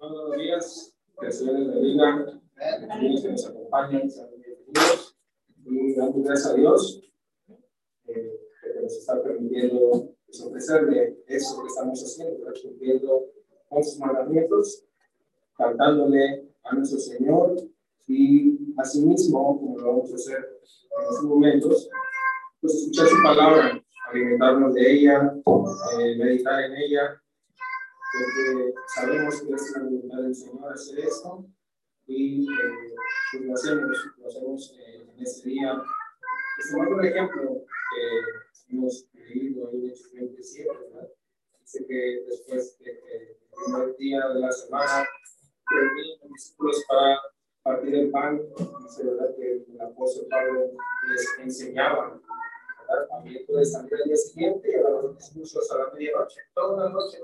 Buenos días, que el Señor les bendiga, que nos acompañan, sean bienvenidos. Y damos gracias a Dios eh, que nos está permitiendo ofrecerle eso que estamos haciendo, cumpliendo con sus mandamientos, cantándole a nuestro Señor y asimismo, como lo vamos a hacer en estos momentos, pues escuchar su palabra, alimentarnos de ella, eh, meditar en ella, porque sabemos que es la voluntad del Señor hacer esto y eh, pues lo hacemos, lo hacemos eh, en este día. Tomando un ejemplo que hemos leído en Hechos 27, ¿verdad? Dice que después del de, primer día de la semana, los discípulos para partir el pan, dice ¿verdad? que el apóstol Pablo les enseñaba también puede salir al día siguiente y a los discursos a la medianoche. Toda la noche,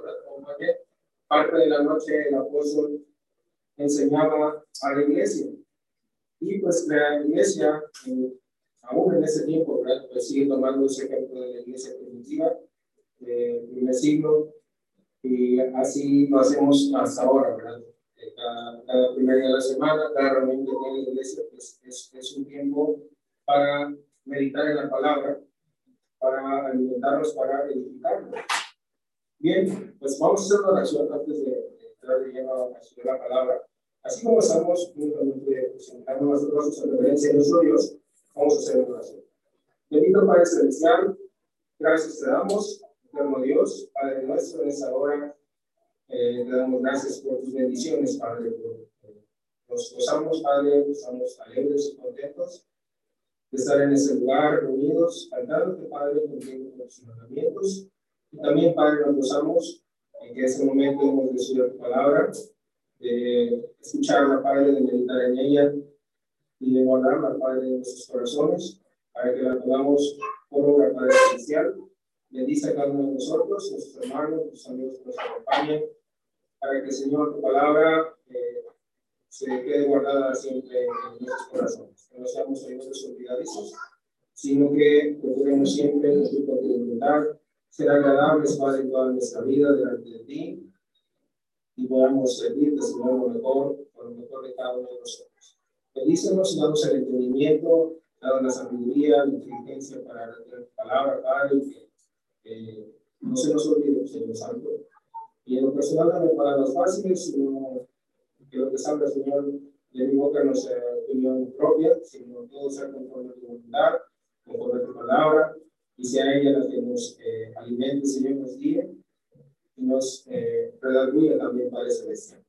ayer, parte de la noche el apóstol enseñaba a la iglesia. Y pues la iglesia, eh, aún en ese tiempo, ¿verdad? pues sigue tomando ese ejemplo de la iglesia primitiva del primer siglo y así lo hacemos hasta ahora, ¿verdad? Eh, cada, cada primer día de la semana, cada reunión que tiene la iglesia, pues es, es un tiempo para meditar en la palabra para alimentarnos, para edificarnos. Bien, pues vamos a hacer una oración antes de entrar de lleno a la palabra. Así como estamos juntamente presentando nuestros rostros en reverencia a nuestro Dios, vamos a hacer una oración. Bendito Padre Celestial, gracias te damos, eterno Dios, Padre nuestro, en esta hora. Eh, te damos gracias por tus bendiciones, Padre. Nos gozamos, Padre, estamos alegres y contentos estar en ese lugar reunidos, cantando, Padre, cumpliendo los mandamientos. Y también, Padre, nos gozamos en que ese momento hemos decidido tu palabra, de escucharla, Padre, de meditar en ella y de guardarla, Padre, en nuestros corazones, para que la podamos por obra, Padre Celestial. Bendice a cada uno de nosotros, nuestros hermanos, nuestros amigos que nos acompañan, para que, Señor, tu palabra eh, se quede guardada siempre en nuestros corazones. Que no seamos oídos olvidadizos, sino que procuremos siempre con tu voluntad, ser agradables, Padre, toda nuestra vida delante de ti y podamos servirte, Señor, lo mejor, por lo mejor de cada uno de nosotros. Bendícenos y damos el entendimiento, damos la sabiduría, la inteligencia para la palabra, Padre, que eh, no se nos olvide, Señor Santo. Y en lo personal, para las fáciles, sino que lo que salga, Señor, de mi boca no sea opinión propia, sino todo sea conforme a tu voluntad, conforme a tu palabra, y sea ella la que nos eh, alimente, Señor, nos guíe y nos eh, también, Padre Celestial.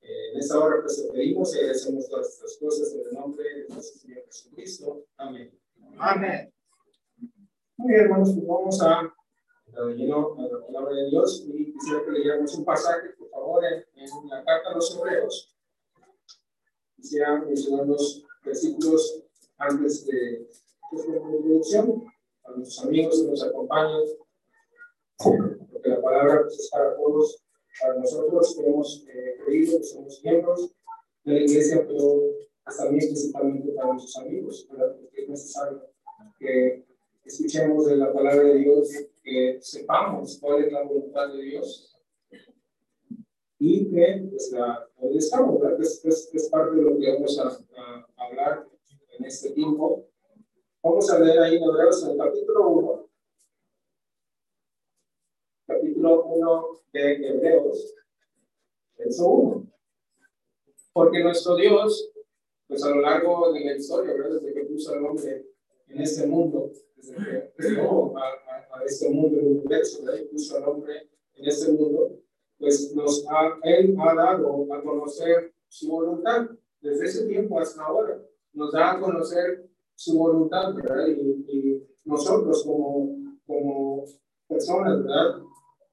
Eh, en esta hora, pues, te pedimos y agradecemos todas estas cosas en el nombre de nuestro Señor Jesucristo. Amén. Amén. Muy bien, hermanos, pues vamos a lleno a la palabra de Dios y quisiera que leyéramos un pasaje, por favor, en, en la carta a los hebreos. Quisiera mencionar los versículos antes de, pues, la introducción a nuestros amigos que nos acompañan, porque la palabra pues, es para todos, para nosotros que hemos eh, creído, que somos miembros de la iglesia, pero también principalmente para nuestros amigos, porque es necesario que escuchemos de la palabra de Dios, que sepamos cuál es la voluntad de Dios y que pues, la obedezcamos. Es, es, es, parte de lo que vamos a, a, hablar en este tiempo. Vamos a leer ahí en Hebreos en el capítulo 1, capítulo 1 de Hebreos, verso 1. Porque nuestro Dios, pues a lo largo de la historia, ¿verdad? desde que puso el hombre en este mundo, desde que creó a, a, este mundo, el universo, y puso al hombre en este mundo, pues nos ha, Él ha dado a conocer su voluntad desde ese tiempo hasta ahora. Nos da a conocer su voluntad, ¿verdad? Y, y nosotros como, como personas, ¿verdad?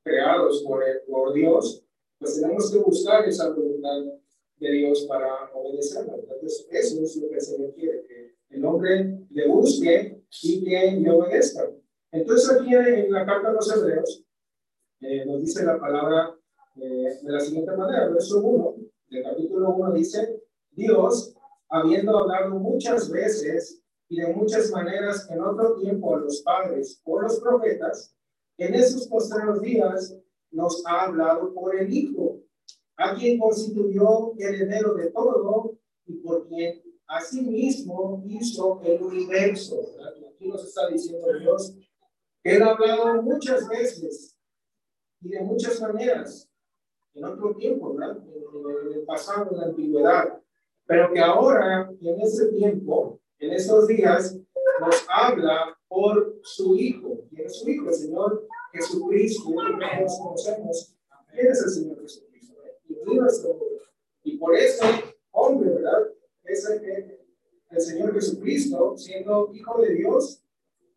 Creados por, por Dios, pues tenemos que buscar esa voluntad de Dios para obedecerla. Entonces, eso es lo que el Señor quiere, que el hombre le busque y que le obedezca. Entonces, aquí en la carta a los Hebreos, eh, nos dice la palabra eh, de la siguiente manera, verso 1 del capítulo 1 dice, Dios, habiendo hablado muchas veces y de muchas maneras en otro tiempo a los padres o los profetas, en esos posteriores días nos ha hablado por el Hijo, a quien constituyó heredero de todo y por quien asimismo hizo el universo. Aquí nos está diciendo Dios él ha hablado muchas veces y de muchas maneras en otro tiempo, ¿verdad? En, el pasado, en la antigüedad, pero que ahora, en este tiempo, en estos días, nos habla por su Hijo. ¿Quién es su Hijo? El Señor Jesucristo, que nos conocemos. ¿Quién es el Señor Jesucristo? Y por eso, hombre, ¿verdad? Es el, el Señor Jesucristo, siendo Hijo de Dios,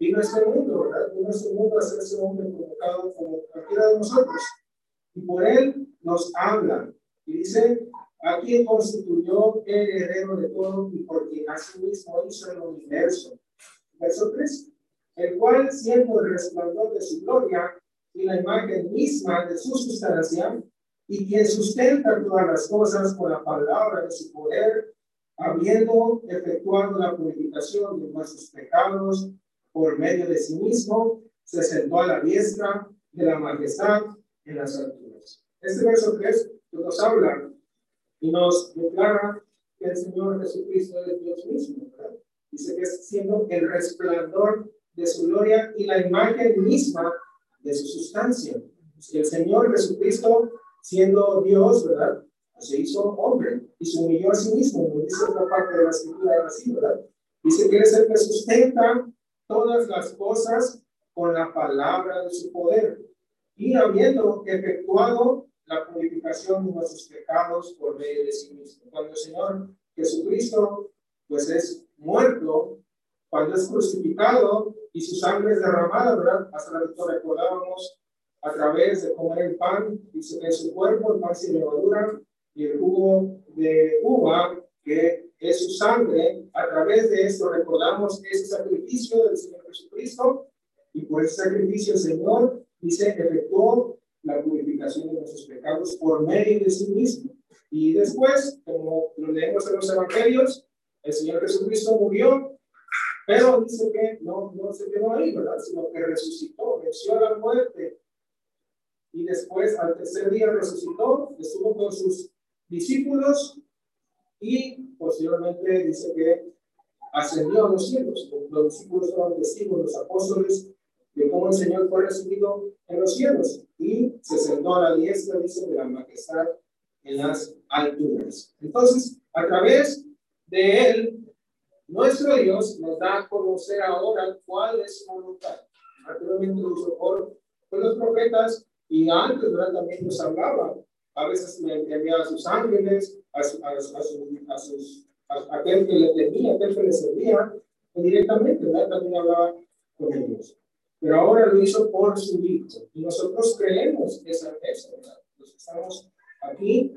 vino a este mundo, ¿verdad? Vino a este mundo a ese hombre provocado como cualquiera de nosotros. Y por él nos habla. Y dice, a quien constituyó el heredero de todo y por quien mismo hizo el universo. Verso 3. El cual, siendo el resplandor de su gloria y la imagen misma de su sustancia, y quien sustenta todas las cosas con la palabra de su poder, habiendo efectuado la purificación de nuestros pecados por medio de sí mismo, se sentó a la diestra de la majestad en las alturas. Este verso 3 nos habla y nos declara que el Señor Jesucristo es Dios mismo. Dice que es siendo el resplandor de su gloria y la imagen misma de su sustancia. Que el Señor Jesucristo, siendo Dios, ¿verdad? Se hizo hombre y se humilló a sí mismo, dice otra parte de la escritura así, ¿verdad? Dice que es el que sustenta todas las cosas con la palabra de su poder y habiendo efectuado la purificación de nuestros pecados por medio de sí mismo. Cuando el Señor Jesucristo pues es muerto, cuando es crucificado y su sangre es derramada, ¿verdad? Hasta recordábamos a través de comer el pan, dice que su cuerpo el pan sin levadura y el jugo de uva, que es su sangre, a través de esto recordamos ese sacrificio del Señor Jesucristo y por ese sacrificio el Señor dice efectuó la purificación de nuestros pecados por medio de sí mismo. Y después, como lo leemos en los evangelios, el Señor Jesucristo murió, pero dice que no, no se quedó ahí, ¿verdad? Sino que resucitó, venció la muerte. Y después, al tercer día, resucitó, estuvo con sus discípulos y posteriormente dice que ascendió a los cielos. Los discípulos fueron testigos, los apóstoles, de cómo el Señor fue recibido en los cielos y se sentó a la diestra, dice, de la majestad en las alturas. Entonces, a través de él, nuestro Dios nos da a conocer ahora cuál es su voluntad. Anteriormente lo hizo por, los profetas y antes ¿verdad? también nos hablaba. A veces me enviaba a sus ángeles, a, a, a, sus, a, aquel que le tenía, aquel que le servía, directamente ¿verdad? también hablaba con ellos pero ahora lo hizo por su Hijo. Y nosotros creemos esa eso, ¿verdad? Los que estamos aquí,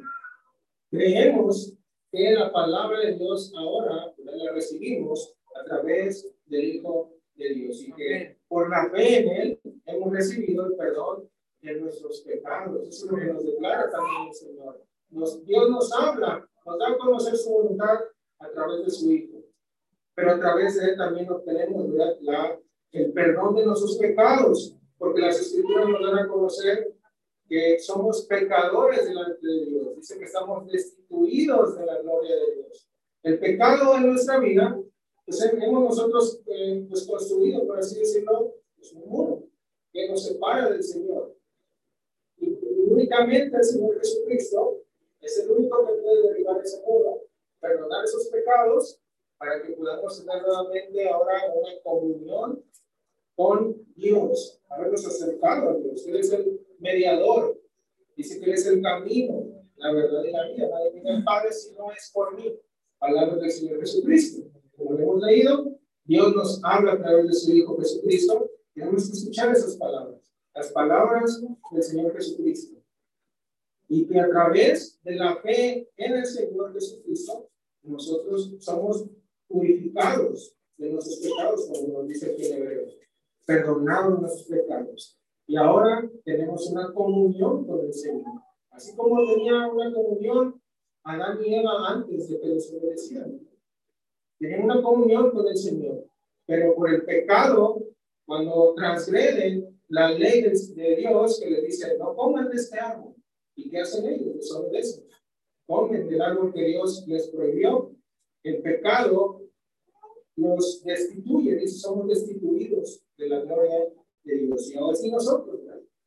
creemos que la palabra de Dios ahora la recibimos a través del Hijo de Dios y que por la fe en Él hemos recibido el perdón de nuestros pecados. Eso es lo que nos declara también el Señor. Nos, Dios nos habla, nos da a conocer su voluntad a través de su Hijo. Pero a través de Él también obtenemos la el perdón de nuestros pecados, porque las escrituras nos dan a conocer que somos pecadores delante de Dios. Dice que estamos destituidos de la gloria de Dios. El pecado en nuestra vida, pues hemos nosotros eh, pues construido, por así decirlo, pues un muro que nos separa del Señor. Y, únicamente el Señor Jesucristo es el único que puede derribar ese muro, perdonar esos pecados, para que podamos tener nuevamente ahora una comunión con Dios, habernos acercado a Dios. Él es el mediador. Dice que Él es el camino, la verdad y la vida. Nadie viene al Padre si no es por mí. Palabras del Señor Jesucristo. Como lo hemos leído, Dios nos habla a través de su Hijo Jesucristo. Tenemos que escuchar esas palabras, las palabras del Señor Jesucristo. Y que a través de la fe en el Señor Jesucristo, nosotros somos purificados de nuestros pecados, como nos dice aquí en Hebreos perdonados nuestros pecados. Y ahora tenemos una comunión con el Señor. Así como tenía una comunión Adán y Eva antes de que los obedecieran. Tenían una comunión con el Señor. Pero por el pecado, cuando transgreden la ley de, Dios que le dice, no coman de este árbol, ¿Y qué hacen ellos? Desobedecen. Comen del árbol que Dios les prohibió. El pecado nos destituye, dice, somos destituidos de la gloria de Dios. Y ahora sí nosotros,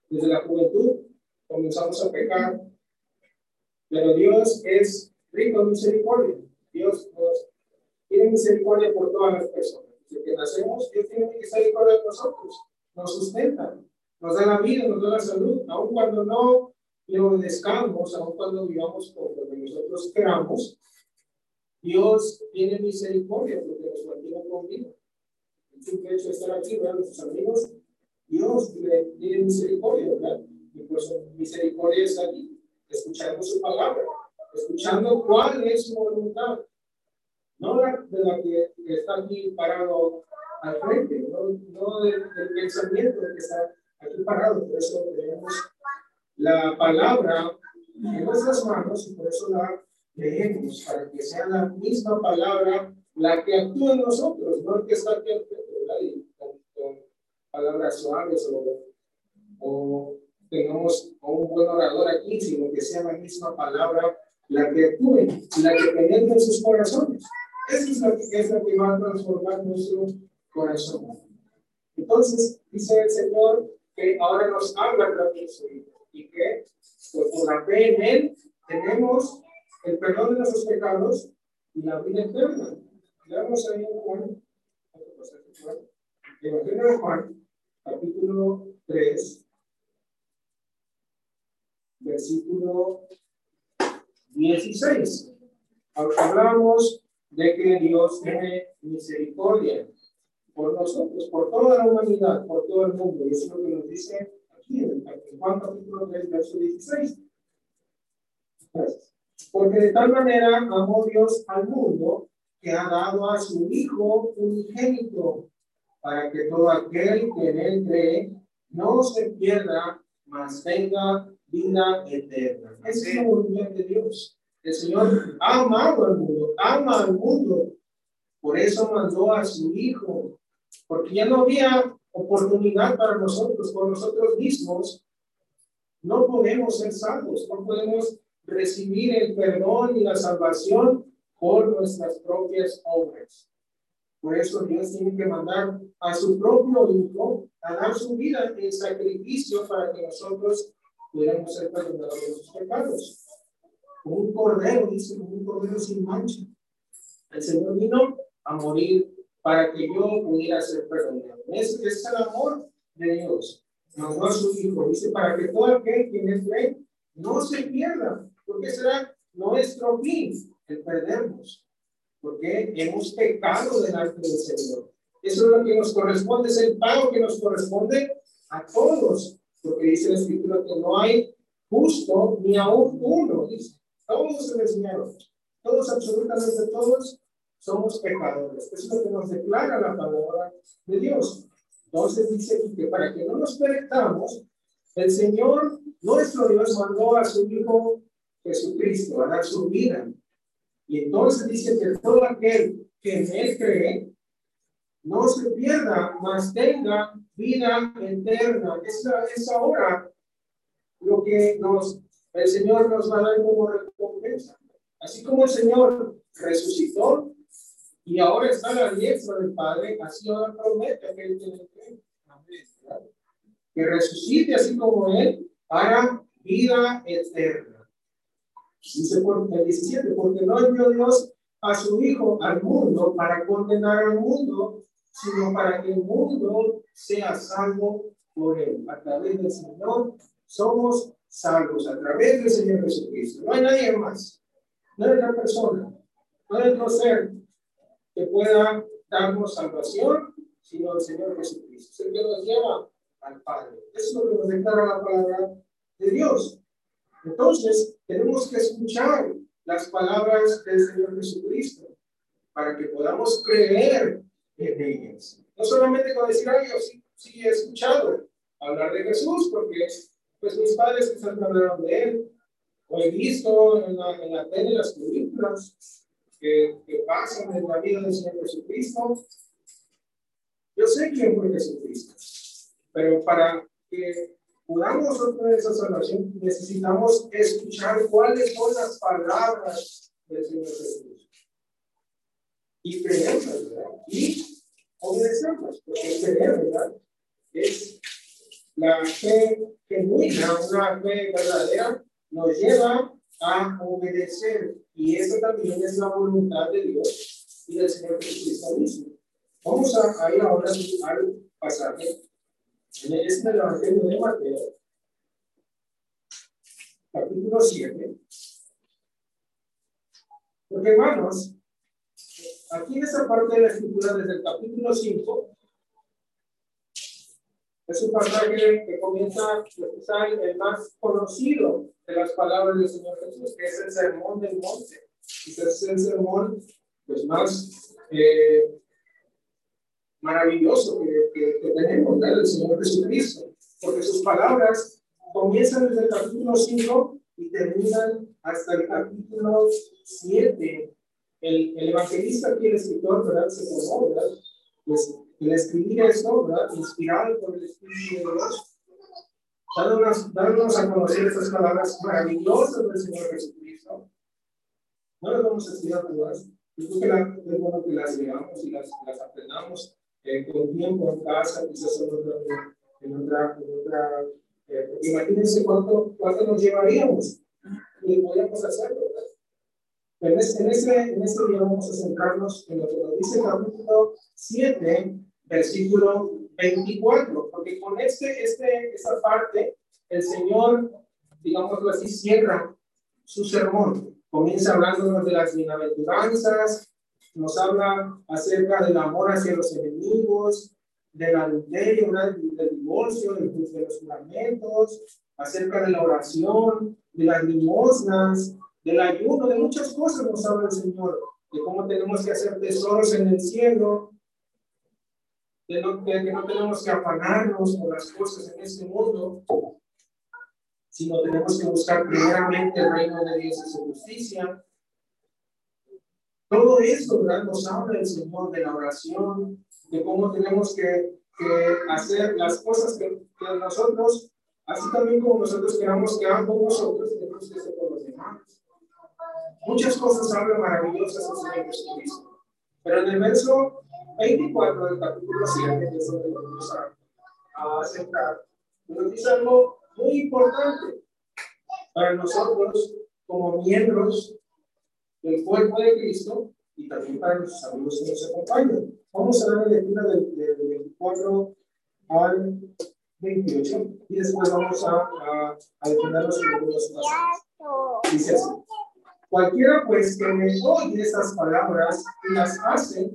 desde la juventud, comenzamos a pecar. Pero Dios es rico en misericordia. Dios nos tiene misericordia por todas las personas. Desde que nacemos, Dios tiene misericordia de nosotros. Nos sustenta, nos da la vida, nos da la salud, aun cuando no le obedezcamos, aun cuando vivamos como nosotros queramos, Dios tiene misericordia porque nos mantiene con vida. El simple hecho de estar aquí, ¿verdad? Nuestros amigos, Dios tiene misericordia, ¿verdad? Y pues misericordia es aquí, escuchando su palabra, escuchando cuál es su voluntad. No la de la que está aquí parado al frente, no, no del, del pensamiento de que está aquí parado. Por eso tenemos la palabra en nuestras manos y por eso la leemos, para que sea la misma palabra la que actúe en nosotros, no el que está aquí con, palabras suaves o, o tengamos un buen orador aquí, sino que sea la misma palabra la que actúe, la que penetre en sus corazones. Esa es la, es la que va a transformar nuestro corazón. Entonces, dice el Señor que ahora nos habla también su Hijo y que pues, por la fe en Él tenemos el perdón de nuestros pecados y la vida eterna. Leamos ahí en Juan, Evangelio de Juan, capítulo 3, versículo 16. Hablamos de que Dios tiene misericordia por nosotros, por toda la humanidad, por todo el mundo. Y eso es lo que nos dice aquí en, Juan capítulo 3, verso 16. Porque de tal manera amó Dios al mundo que ha dado a su Hijo unigénito para que todo aquel que en él no se pierda, mas tenga vida eterna. Es la voluntad de Dios. El Señor ha al mundo, ama al mundo. Por eso mandó a su Hijo porque ya no había oportunidad para nosotros, por nosotros mismos, no podemos ser salvos, no podemos recibir el perdón y la salvación por nuestras propias obras. Por eso Dios tiene que mandar a su propio Hijo a dar su vida en sacrificio para que nosotros pudiéramos ser perdonados de nuestros pecados. un cordero, dice, un cordero sin mancha. El Señor vino a morir para que yo pudiera ser perdonado. Ese, es el amor de Dios. Mandó a su Hijo, dice, para que todo aquel que en él no se pierda, porque será nuestro fin el perdernos, porque hemos pecado delante del Señor. Eso es lo que nos corresponde, es el pago que nos corresponde a todos, porque dice la Escritura que no hay justo ni aún uno, dice. Todos se enseñaron, todos, absolutamente todos, somos pecadores. Es lo que nos declara la palabra de Dios. Entonces dice que para que no nos perezcamos, el Señor, nuestro Dios, mandó a su Hijo Jesucristo a dar su vida. Y entonces dice que todo aquel que en Él cree, no se pierda, mas tenga vida eterna. Esa es ahora lo que nos, el Señor nos va a dar como recompensa. Así como el Señor resucitó, y ahora está a la diestra del Padre, así ahora promete que Él tiene que, resucite así como Él para vida eterna. Dice por el 17, porque no envió Dios a su Hijo al mundo para condenar al mundo, sino para que el mundo sea salvo por Él. A través del Señor somos salvos, a través del Señor Jesucristo. No hay nadie más, no hay otra persona, no hay otro ser que pueda darnos salvación, sino el Señor Jesucristo. Es el que nos lleva al Padre. Eso es lo que nos declara la palabra de Dios. Entonces, tenemos que escuchar las palabras del Señor Jesucristo para que podamos creer en ellas. No solamente con decir, ay, yo sí, sí he escuchado hablar de Jesús, porque pues mis padres quizás me hablaron de él, o he visto en la, en la tele las películas, que, que pasan en la vida del Señor Jesucristo. Yo sé quién fue Jesucristo, pero para que podamos nosotros esa salvación, necesitamos escuchar cuáles son las palabras del Señor Jesús. Y creerlas, ¿verdad? Y obedecerlas, porque creer, ¿verdad? Es la fe genuina, una fe verdadera, nos lleva a obedecer. Y eso también es la voluntad de Dios y del Señor Jesucristo mismo. Vamos a, ir ahora al pasaje. En el, este Evangelio de Mateo, capítulo 7. Porque hermanos, aquí en esta parte de la escritura, desde el capítulo 5, es un pasaje que comienza quizá el más conocido de las palabras del Señor Jesús, que es el sermón del monte. Y es el sermón pues, más eh, maravilloso que, que, tenemos del Señor Jesucristo, porque sus palabras comienzan desde el capítulo 5 y terminan hasta el capítulo 7. El, el evangelista aquí, el escritor, ¿verdad? Se tomó, ¿verdad? Pues el escribir esto, ¿verdad? Inspirado por el Espíritu de Dios, dándonos, dándonos a conocer estas palabras maravillosas del Señor Jesucristo. No las vamos a estudiar todas. Yo que es bueno que las leamos y las, las aprendamos eh, con tiempo en casa, quizás en otra, en otra, en otra eh, imagínense cuánto, cuánto nos llevaríamos y podríamos hacerlo. En este, en, este, en este día vamos a centrarnos en lo que nos dice el capítulo 7, versículo 24, porque con este, este, esta parte, el Señor, digámoslo así, cierra su sermón. Comienza hablándonos de las bienaventuranzas, nos habla acerca del amor hacia los enemigos, del adulterio, del divorcio, de los juramentos, acerca de la oración, de las limosnas, del ayuno, de muchas cosas nos habla el Señor, de cómo tenemos que hacer tesoros en el cielo, de, que no tenemos que afanarnos por las cosas en este mundo, sino tenemos que buscar primeramente el reino de Dios y su justicia. Todo esto, ¿verdad? Nos habla el Señor de la oración, de cómo tenemos que, que hacer las cosas que, que, nosotros, así también como nosotros queramos que con nosotros, tenemos que hacer con los demás. Muchas cosas hablan maravillosas del Señor Jesucristo. Pero en el verso 24 del capítulo 7, que es donde vamos a, a centrar, nos dice algo muy importante para nosotros como miembros del cuerpo de Cristo y también para nuestros amigos que nos acompañan. Vamos a dar la lectura del, del 24 al 28 y después vamos a, a, a detenernos en algunos pasajes. Dice así. Cualquiera pues que me oye estas palabras y las hace,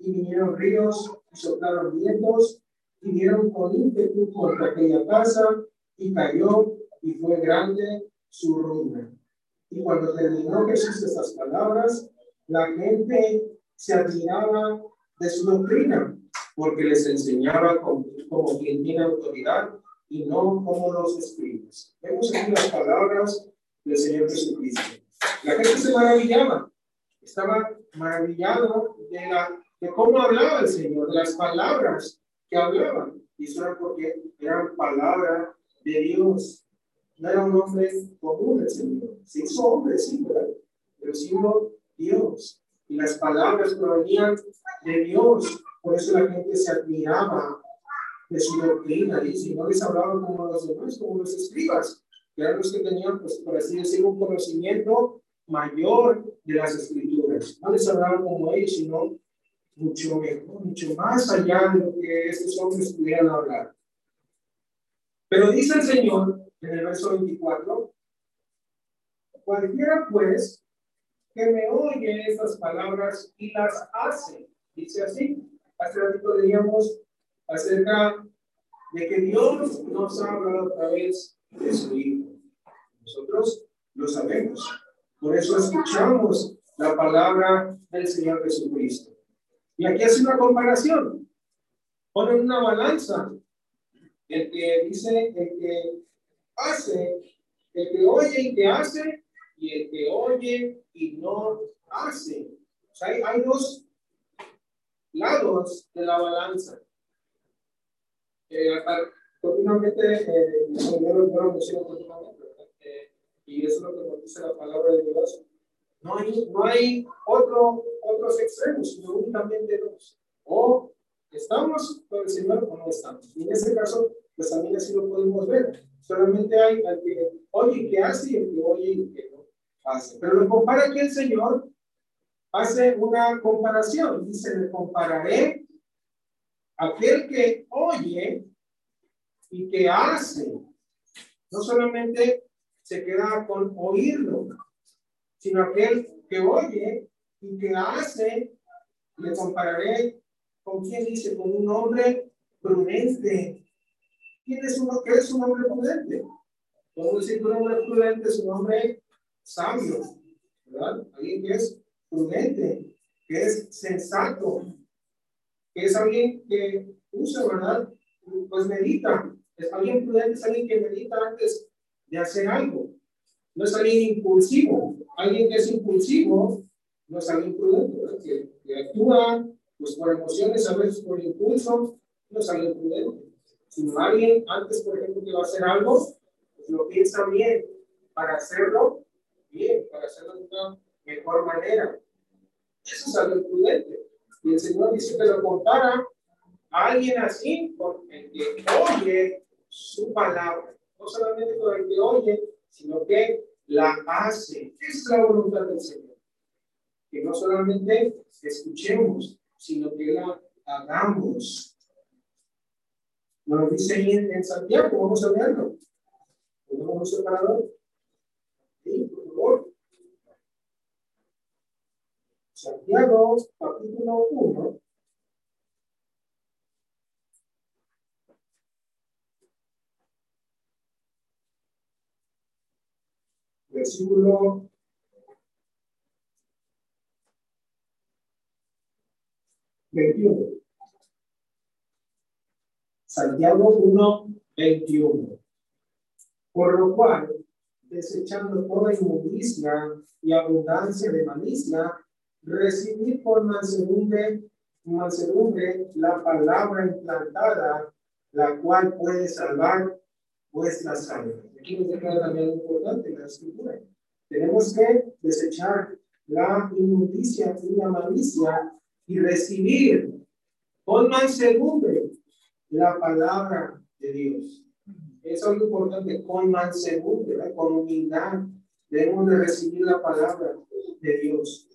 y vinieron ríos, y soplaron vientos, y dieron con ímpetu contra aquella casa, y cayó, y fue grande su ruina. Y cuando terminó Jesús estas palabras, la gente se admiraba de su doctrina, porque les enseñaba como, como quien tiene autoridad y no como los escribas. Vemos aquí las palabras del Señor Jesucristo. La gente se maravillaba, estaba maravillado de, la, de cómo hablaba el Señor, de las palabras que hablaban. Y eso era porque eran palabras de Dios. No era un hombre común el Señor. Se hizo hombre, sí, pero siendo Dios. Y las palabras provenían de Dios. Por eso la gente se admiraba de su doctrina. Y si no les hablaban como los demás, como los escribas que eran los que tenían, pues, por así decirlo, un conocimiento mayor de las escrituras. No les hablaban como ellos, sino mucho mejor, mucho más allá de lo que estos hombres pudieran hablar. Pero dice el Señor en el verso 24, cualquiera pues que me oye estas palabras y las hace, dice así, hace ratito leíamos acerca de que Dios nos ha hablado a de su Hijo. Nosotros lo sabemos. Por eso escuchamos la palabra del Señor Jesucristo. Y aquí hace una comparación. Ponen una balanza. El que dice, el que hace, el que oye y que hace, y el que oye y no hace. O sea, hay, hay dos lados de la balanza. Eh, continuamente, eh, lo menciono continuamente, eh, y eso es lo que nos dice la palabra de Dios. No hay, no hay otro, otros extremos, sino únicamente dos. O estamos con el Señor o no estamos. Y en ese caso, pues también así lo podemos ver. Solamente hay el que oye y que hace y el que oye y que no hace. Pero lo compara aquí el Señor hace una comparación. Dice, le compararé aquel que oye y que hace. No solamente se queda con oírlo, sino aquel que oye y que hace, le compararé con quién dice, con un hombre prudente. ¿Quién es uno? ¿Qué es un hombre prudente? Podemos decir que un hombre prudente es un hombre sabio, ¿verdad? Alguien que es prudente, que es sensato, que es alguien que usa, ¿verdad? Pues medita. Es alguien prudente, es alguien que medita antes de hacer algo. No es alguien impulsivo. Alguien que es impulsivo no es alguien prudente, que, que, actúa pues, por emociones, a veces por impulso, no es alguien prudente. Sino alguien antes, por ejemplo, que va a hacer algo, pues lo piensa bien para hacerlo bien, para hacerlo de una mejor manera. Eso es algo prudente. Y el Señor dice que lo compara a alguien así con el que oye su palabra. No solamente con el que oye, sino que la hace. Esa es la voluntad del Señor. Que no solamente escuchemos, sino que la hagamos. Nos dice ahí en, Santiago, vamos a verlo. ¿Tenemos un separador? Sí, por favor. Santiago, capítulo 1. Versículo veintiuno. Santiago 1, 21. Por lo cual, desechando toda inmundicia y abundancia de malicia, recibir por mansedumbre, mansedumbre la palabra implantada, la cual puede salvar vuestras almas. Aquí nos declara también importante la escritura. Tenemos que desechar la inmundicia y la malicia y recibir con mansedumbre la palabra de Dios. Es algo importante, con mansedumbre, con humildad. Debemos de recibir la palabra de Dios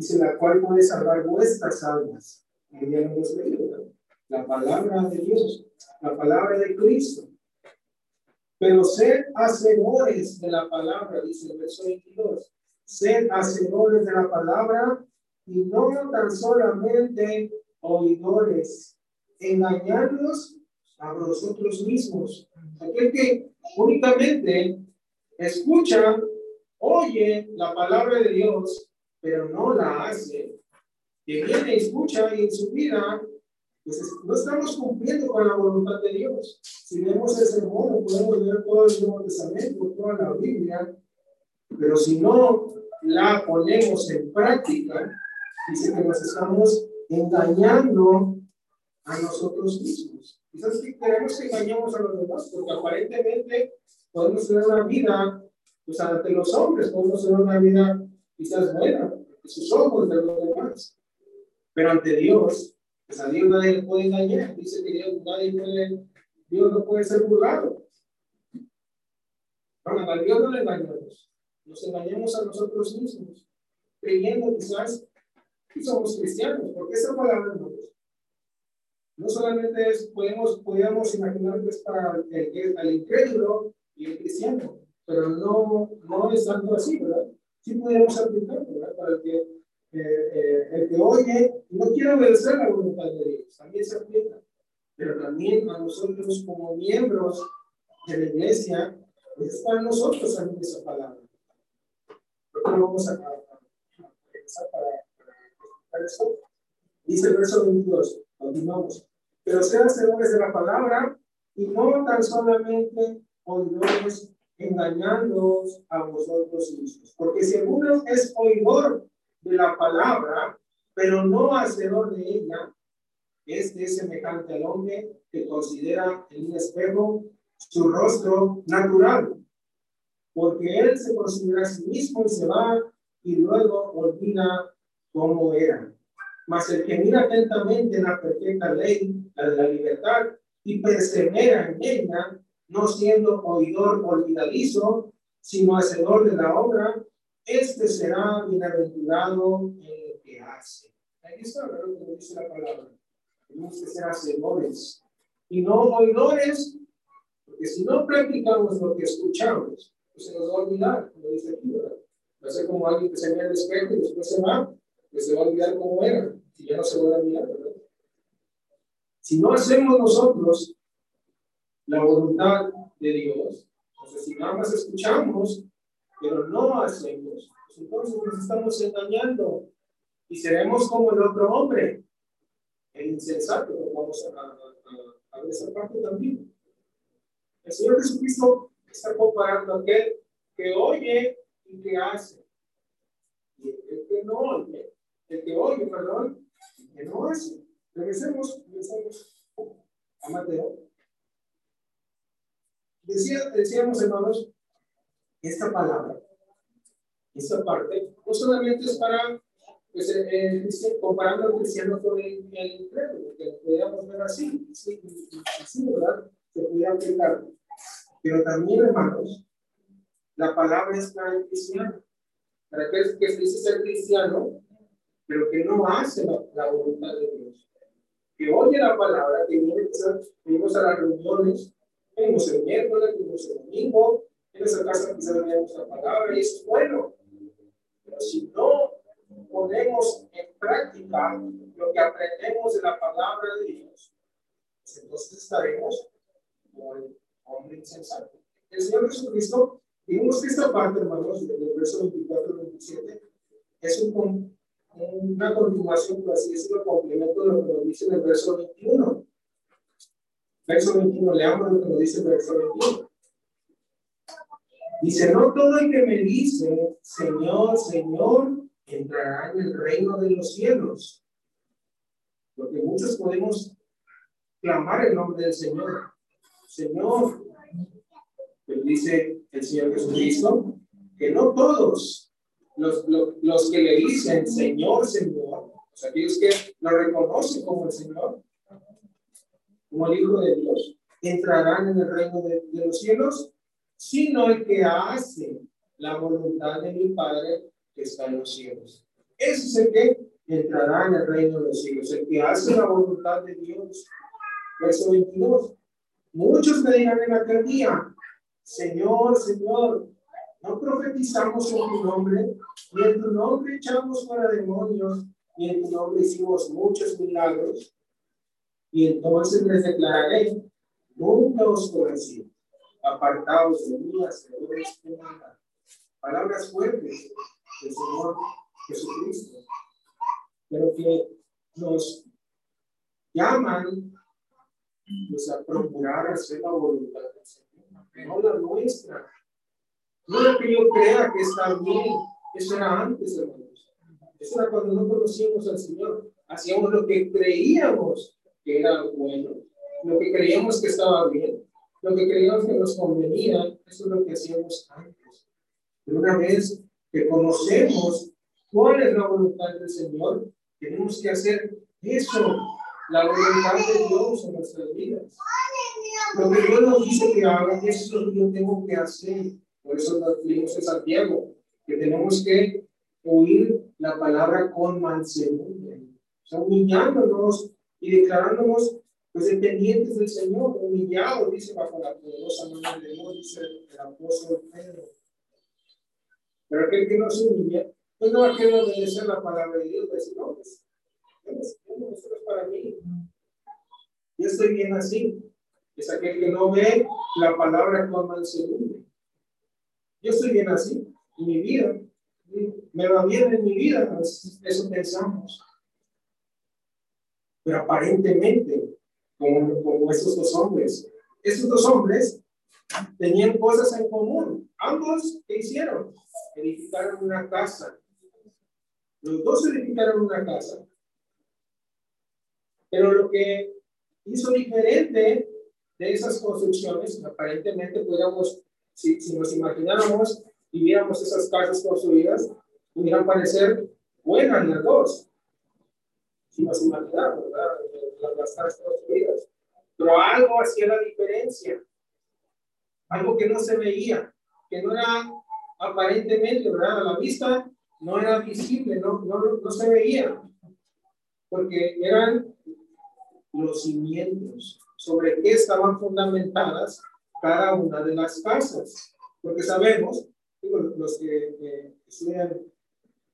dice la cual puede salvar vuestras almas. Ya hemos leído, la palabra de Dios, la palabra de Cristo. Pero sed hacedores de la palabra, dice el verso 22. Sed hacedores de la palabra y no tan solamente oidores, engañarnos a vosotros mismos. Aquel que únicamente escucha, oye la palabra de Dios, pero no la hace, que viene escucha y en su vida, pues no estamos cumpliendo con la voluntad de Dios. Si vemos ese modo, podemos ver todo el Nuevo Testamento, toda la Biblia, pero si no la ponemos en práctica, dice que nos estamos engañando a nosotros mismos. Quizás que queremos que engañemos a los demás, porque aparentemente podemos tener una vida, pues ante los hombres, podemos tener una vida quizás buena, sus ojos de los demás. Pero ante Dios, pues a Dios nadie le puede engañar. Dice que Dios, nadie puede, Dios no puede ser burlado. Bueno, a Dios no le engañamos. Nos engañamos a nosotros mismos, creyendo quizás que somos cristianos, porque esa palabra no. No solamente es, podemos, podemos imaginar que es para el, el incrédulo y el cristiano, pero no, no es tanto así, ¿verdad? sí podemos aplicar, ¿verdad? Para el que, eh, eh, el que oye no quiere obedecer la voluntad de Dios, también se aplica. pero también a nosotros como miembros de la iglesia, pues es para nosotros también esa palabra. Nosotros vamos a, empezar para, para eso. Dice el verso 22, continuamos. Pero sean hacedores de la palabra y no tan solamente oidores engañándoos a vosotros mismos. Porque si alguno es oidor de la palabra, pero no hacedor de ella, este es semejante al hombre que considera en un espejo su rostro natural, porque él se considera a sí mismo y se va y luego olvida cómo era. Mas el que mira atentamente en la perfecta ley, la de la libertad, y persevera en ella, no siendo oidor olvidadizo, sino hacedor de la obra, este será bienaventurado en lo que hace. Ahí está lo que dice la palabra. Tenemos que ser hacedores y no oidores, porque si no practicamos lo que escuchamos, pues se nos va a olvidar, como dice aquí, ¿verdad? Va a ser como alguien que se mira al espejo y después se va, pues se va a olvidar cómo era, y ya no se va a mirar, ¿verdad? Si no hacemos nosotros la voluntad de Dios, entonces si nada más escuchamos, pero no hacemos, entonces nos estamos engañando y seremos como el otro hombre, el insensato. Vamos a, a, a ver esa parte también. El Señor Jesucristo está comparando a aquel que oye y que hace. Y el que no oye, el que oye, perdón, y que no hace. Regresemos, regresemos a Mateo. Decía, decíamos, hermanos, esta palabra, esta parte, no solamente es para pues, eh, comparando al cristiano con el, el credo, que podríamos ver así, sí, sí, ¿verdad? Se podría aplicar. Pero también, hermanos, la palabra es para el cristiano. Para aquel que dice ser cristiano, pero que no hace la, voluntad de Dios. Que oye la palabra, que viene, venimos a las reuniones, venimos el miércoles, venimos el domingo, en esa casa quizás veamos la palabra y es bueno. Pero si no ponemos en práctica lo que aprendemos de la palabra de Dios, pues entonces estaremos como el hombre insensato. El Señor Jesucristo, vimos que esta parte, hermanos, del verso 24 y 27, es un, una continuación, por así decirlo, complemento de lo que nos dice en el verso 21. Verso 21, leamos lo que nos dice el verso 21. Dice, no todo el que me dice, Señor, Señor, entrará en el reino de los cielos. Porque muchos podemos clamar el nombre del Señor. Señor, dice el Señor Jesucristo, que no todos los, los, que le dicen Señor, Señor, aquellos que lo reconocen como el Señor, como el Hijo de Dios, entrarán en el reino de, de los cielos, sino el que hace la voluntad de mi Padre que está en los cielos. Ese es el que entrará en el reino de los cielos, el que hace la voluntad de Dios. Verso 22. Muchos me dirán en aquel día, Señor, Señor, no profetizamos en tu nombre, ni en tu nombre echamos fuera demonios, ni en tu nombre hicimos muchos milagros. Y entonces les declararé, nunca os conocí, apartados de mí, hacedores de maldad. Palabras fuertes del Señor Jesucristo, pero que nos llaman pues, a procurar hacer la voluntad del Señor, no la nuestra. No lo que yo crea que está bien, eso era antes, hermanos. Eso era cuando no conocíamos al Señor. Hacíamos lo que creíamos que era bueno, lo que creíamos que estaba bien, lo que creíamos que nos convenía, eso es lo que hacíamos antes. Pero una vez que conocemos cuál es la voluntad del Señor, tenemos que hacer eso, la voluntad de Dios en nuestras vidas. Lo que Dios nos dice que haga, eso es lo que yo tengo que hacer. Por eso nos leímos Santiago, que tenemos que oír la palabra con mansedumbre, o sea, humillándonos y declarándonos pues dependientes del Señor, humillados, dice bajo la poderosa mano de Dios, dice el apóstol Pedro. Pero aquel que no se humilla, pues no va a querer obedecer la palabra de Dios, decir, no, pues, esto es para mí. Yo estoy bien así. Es aquel que no ve la palabra el segundo. Yo estoy bien así en mi vida. Me va bien en mi vida. Eso pensamos. Pero aparentemente, como, como estos dos hombres, estos dos hombres tenían cosas en común. Ambos, ¿qué hicieron? Edificaron una casa. Los dos edificaron una casa. Pero lo que hizo diferente de esas construcciones, aparentemente podríamos, si, si nos imagináramos y viéramos esas casas construidas, pudieran parecer buenas las dos. Si nos imaginamos, ¿verdad? Las casas construidas. Pero algo hacía la diferencia. Algo que no se veía, que no era aparentemente, ¿verdad? A la vista no era visible, no, no, no se veía. Porque eran los cimientos, sobre qué estaban fundamentadas cada una de las casas. Porque sabemos, los que estudian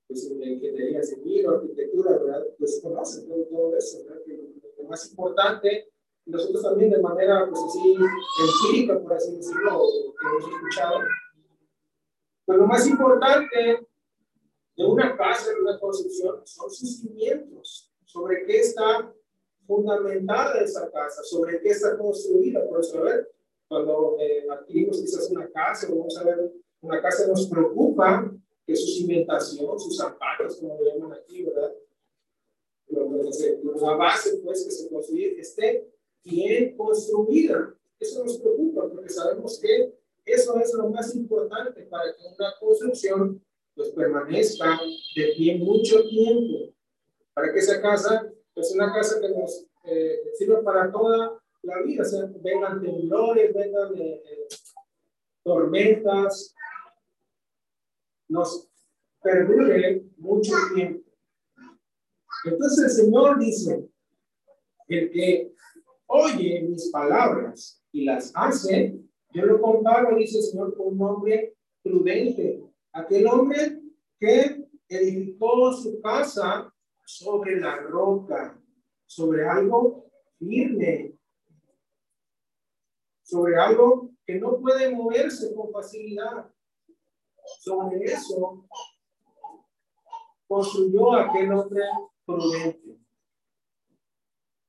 pues, en ingeniería civil o arquitectura, ¿verdad? Pues conocen todo, eso, ¿verdad? Más importante, nosotros también de manera, pues así, empírica, por así decirlo, que hemos escuchado, pues lo más importante de una casa, de una construcción, son sus cimientos, sobre qué está fundamentada esa casa, sobre qué está construida. Por eso, a ver, cuando eh, adquirimos quizás una casa, vamos a ver, una casa nos preocupa que su cimentación, sus zapatos, como lo llaman aquí, ¿verdad? La base, pues, que se construye esté bien construida. Eso nos preocupa porque sabemos que eso es lo más importante para que una construcción pues permanezca de pie mucho tiempo, para que esa casa es una casa que nos eh, sirve para toda la vida, o sea, vengan temblores, vengan eh, tormentas, nos perdure mucho tiempo. Entonces el Señor dice, el que oye mis palabras y las hace, yo lo comparo, dice el Señor, con un hombre prudente, aquel hombre que edificó su casa sobre la roca, sobre algo firme, sobre algo que no puede moverse con facilidad. Sobre eso construyó aquel hombre prudente.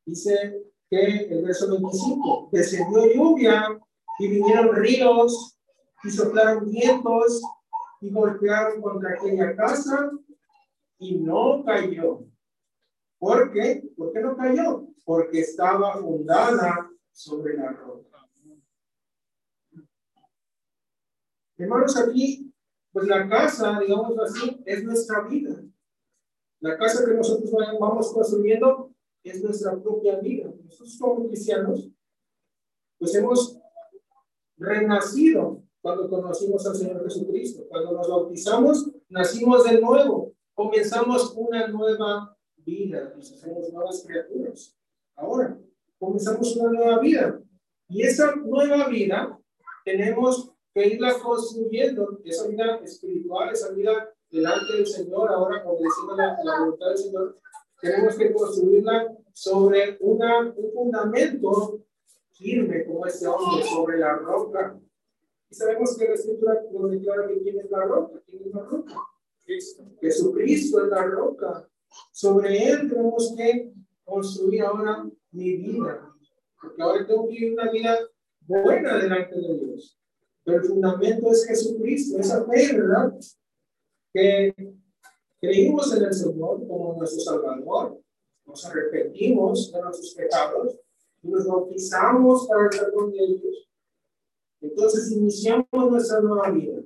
Dice que el verso 25, descendió lluvia y vinieron ríos y soplaron vientos y golpearon contra aquella casa y no cayó. ¿Por qué? ¿Por qué no cayó? Porque estaba fundada sobre la roca. Hermanos, aquí, pues la casa, digamos así, es nuestra vida. La casa que nosotros vamos construyendo es nuestra propia vida. Nosotros como cristianos, pues hemos renacido cuando conocimos al Señor Jesucristo. Cuando nos bautizamos, nacimos de nuevo, comenzamos una nueva vida, somos nuevas criaturas. Ahora, comenzamos una nueva vida. Y esa nueva vida tenemos que irla construyendo, esa vida espiritual, esa vida delante del Señor, ahora obedeciendo la, la voluntad del Señor, tenemos que construirla sobre una, un fundamento firme como este hombre, sobre la roca. Y sabemos que la escritura nos declara que quién es la roca, quién es la roca. Jesucristo es la roca. Sobre él tenemos que construir ahora mi vida. Porque ahora tengo que vivir una vida buena delante de Dios. Pero el fundamento es Jesucristo, esa fe, ¿verdad? Que creímos en el Señor como nuestro Salvador, nos arrepentimos de nuestros pecados y nos bautizamos para perdón de ellos entonces iniciamos nuestra nueva vida,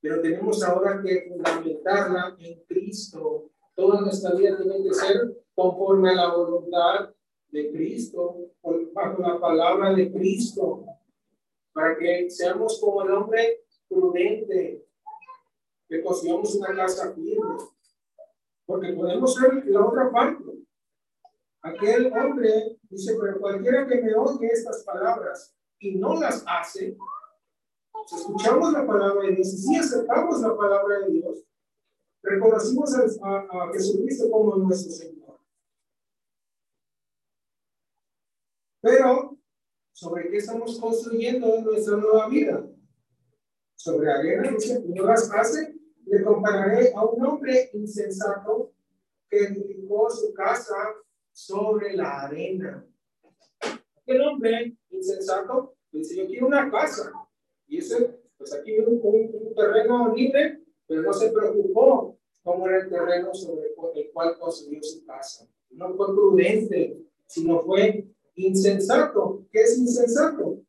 pero tenemos ahora que fundamentarla en Cristo. Toda nuestra vida tiene que ser conforme a la voluntad de Cristo, bajo la palabra de Cristo, para que seamos como el hombre prudente, que construyamos una casa firme. Porque podemos ser la otra parte. Aquel hombre dice, pero cualquiera que me oye estas palabras y no las hace, si escuchamos la palabra de Dios y si aceptamos la palabra de Dios, reconocimos a, a, Jesucristo como nuestro Señor. Pero, ¿sobre qué estamos construyendo nuestra nueva vida? Sobre arena, no las hace. Le compararé a un hombre insensato que edificó su casa sobre la arena. El hombre insensato dice, yo quiero una casa. Y ese, pues aquí un, un, terreno libre, pero no se preocupó cómo era el terreno sobre el cual construyó su casa. No fue prudente, sino fue insensato. ¿Qué es insensato?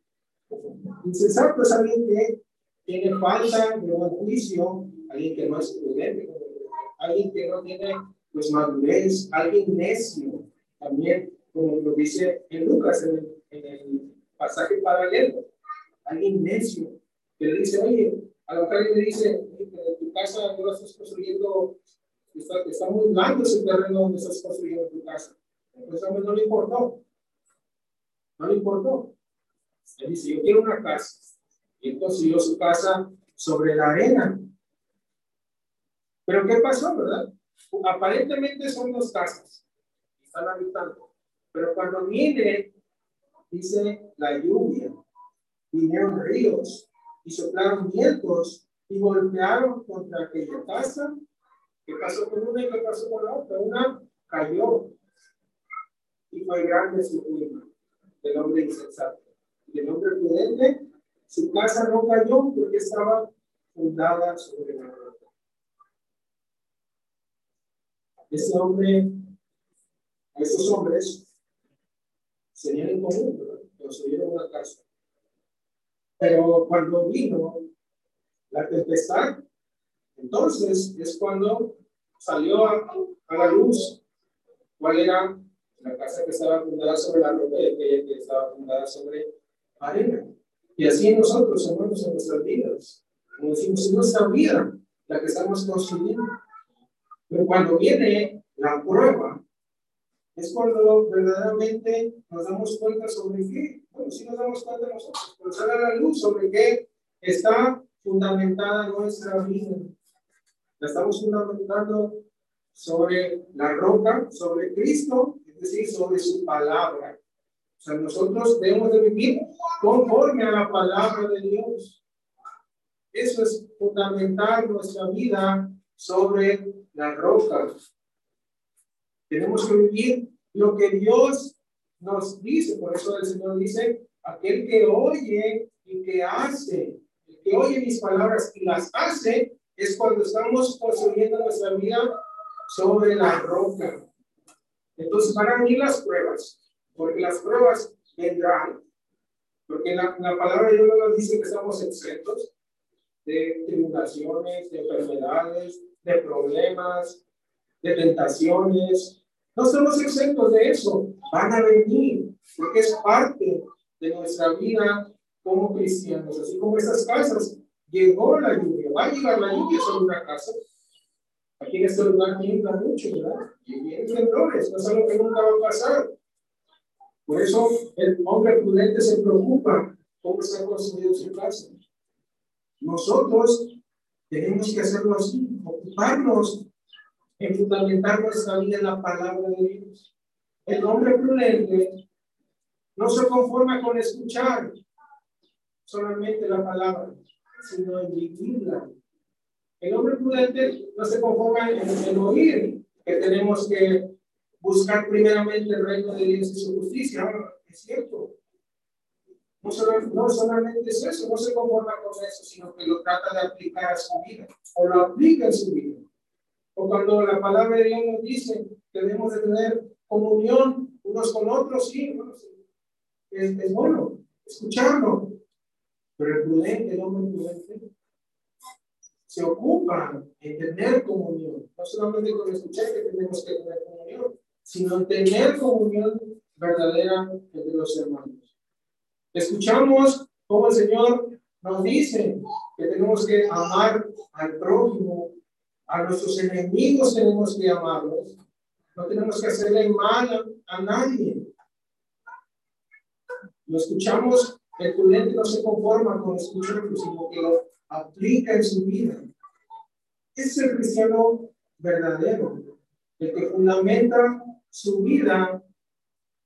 Insensato es alguien que tiene falta de buen juicio, alguien que no es prudente, alguien que no tiene pues madurez, alguien necio, también como lo dice en Lucas en el, en el pasaje paralelo, alguien necio que le dice, oye, a lo mejor le dice, en tu casa no estás construyendo, está, está muy grande ese terreno donde estás construyendo tu casa. Entonces no le importó. No le importó. Él dice, yo quiero una casa. Y construyó su casa sobre la arena. Pero ¿qué pasó, verdad? Aparentemente son dos casas. Están habitando. Pero cuando viene, dice la lluvia, vinieron ríos y soplaron vientos y golpearon contra aquella casa. ¿Qué pasó con una y qué pasó con la otra? Una cayó y fue grande su ruina del hombre insensato. Y el hombre prudente, su casa no cayó porque estaba fundada sobre la roca. Ese hombre, a esos hombres, serían en común, ¿verdad? construyeron una casa. Pero cuando vino la tempestad, entonces es cuando salió a, a la luz cuál era la casa que estaba fundada sobre la roca y aquella que estaba fundada sobre arena. Y así nosotros, hermanos, en nuestras vidas, como decimos, es nuestra vida la que estamos construyendo. Pero cuando viene la prueba, es cuando verdaderamente nos damos cuenta sobre qué. Bueno, sí nos damos cuenta nosotros, pero sale la luz sobre qué está fundamentada nuestra vida. La estamos fundamentando sobre la roca, sobre Cristo, es decir, sobre su palabra. O sea, nosotros debemos de vivir conforme a la palabra de Dios. Eso es fundamental nuestra vida sobre la roca. Tenemos que vivir lo que Dios nos dice. Por eso el Señor dice, aquel que oye y que hace, el que oye mis palabras y las hace, es cuando estamos construyendo nuestra vida sobre la roca. Entonces van a las pruebas, porque las pruebas vendrán, porque la, la palabra de Dios nos dice que estamos exentos de tribulaciones, de enfermedades, de problemas, de tentaciones. No estamos exentos de eso, van a venir, porque es parte de nuestra vida como cristianos. Así como esas casas, llegó la lluvia, va a llegar la lluvia sobre una casa, Aquí en este lugar tiembla mucho, ¿verdad? Y vienen temblores, no es algo que nunca va a pasar. Por eso el hombre prudente se preocupa cómo está construido su casa. Nosotros tenemos que hacerlo así, ocuparnos en fundamentar nuestra vida en la palabra de Dios. El hombre prudente no se conforma con escuchar solamente la palabra, sino en vivirla el hombre prudente no se conforma en, oír que tenemos que buscar primeramente el reino de Dios y su justicia. es cierto. No, solamente es eso, no se conforma con eso, sino que lo trata de aplicar a su vida o lo aplica en su vida. O cuando la palabra de Dios nos dice que debemos de tener comunión unos con otros, sí, es, es bueno escucharlo. Pero el prudente, el hombre prudente, se ocupan en tener comunión, no solamente con escuchar que tenemos que tener comunión, sino en tener comunión verdadera entre los hermanos. Escuchamos cómo el Señor nos dice que tenemos que amar al prójimo, a nuestros enemigos tenemos que amarlos, no tenemos que hacerle mal a, nadie. Lo escuchamos, el prudente no se conforma con escucharlo, sino que lo aplica en su vida. es el cristiano verdadero, el que fundamenta su vida,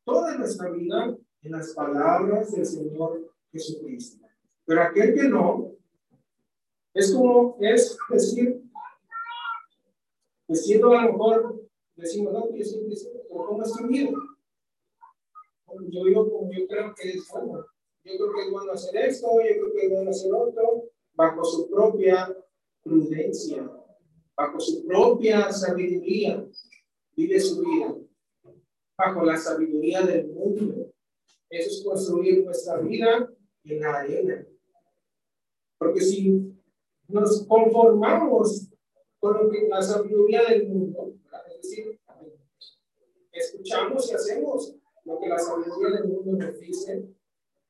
toda nuestra vida, en las palabras del Señor Jesucristo. Pero aquel que no, es como, es decir, diciendo a lo mejor, decimos, no, yo siempre pero ¿cómo es tu? Yo digo como yo creo que es bueno. Yo creo que es bueno hacer esto, yo creo que es bueno hacer otro, bajo su propia prudencia, bajo su propia sabiduría, vive su vida, bajo la sabiduría del mundo. Eso es construir nuestra vida en la arena. Porque si nos conformamos con lo que, la sabiduría del mundo, es decir, escuchamos y hacemos lo que la sabiduría del mundo nos dice,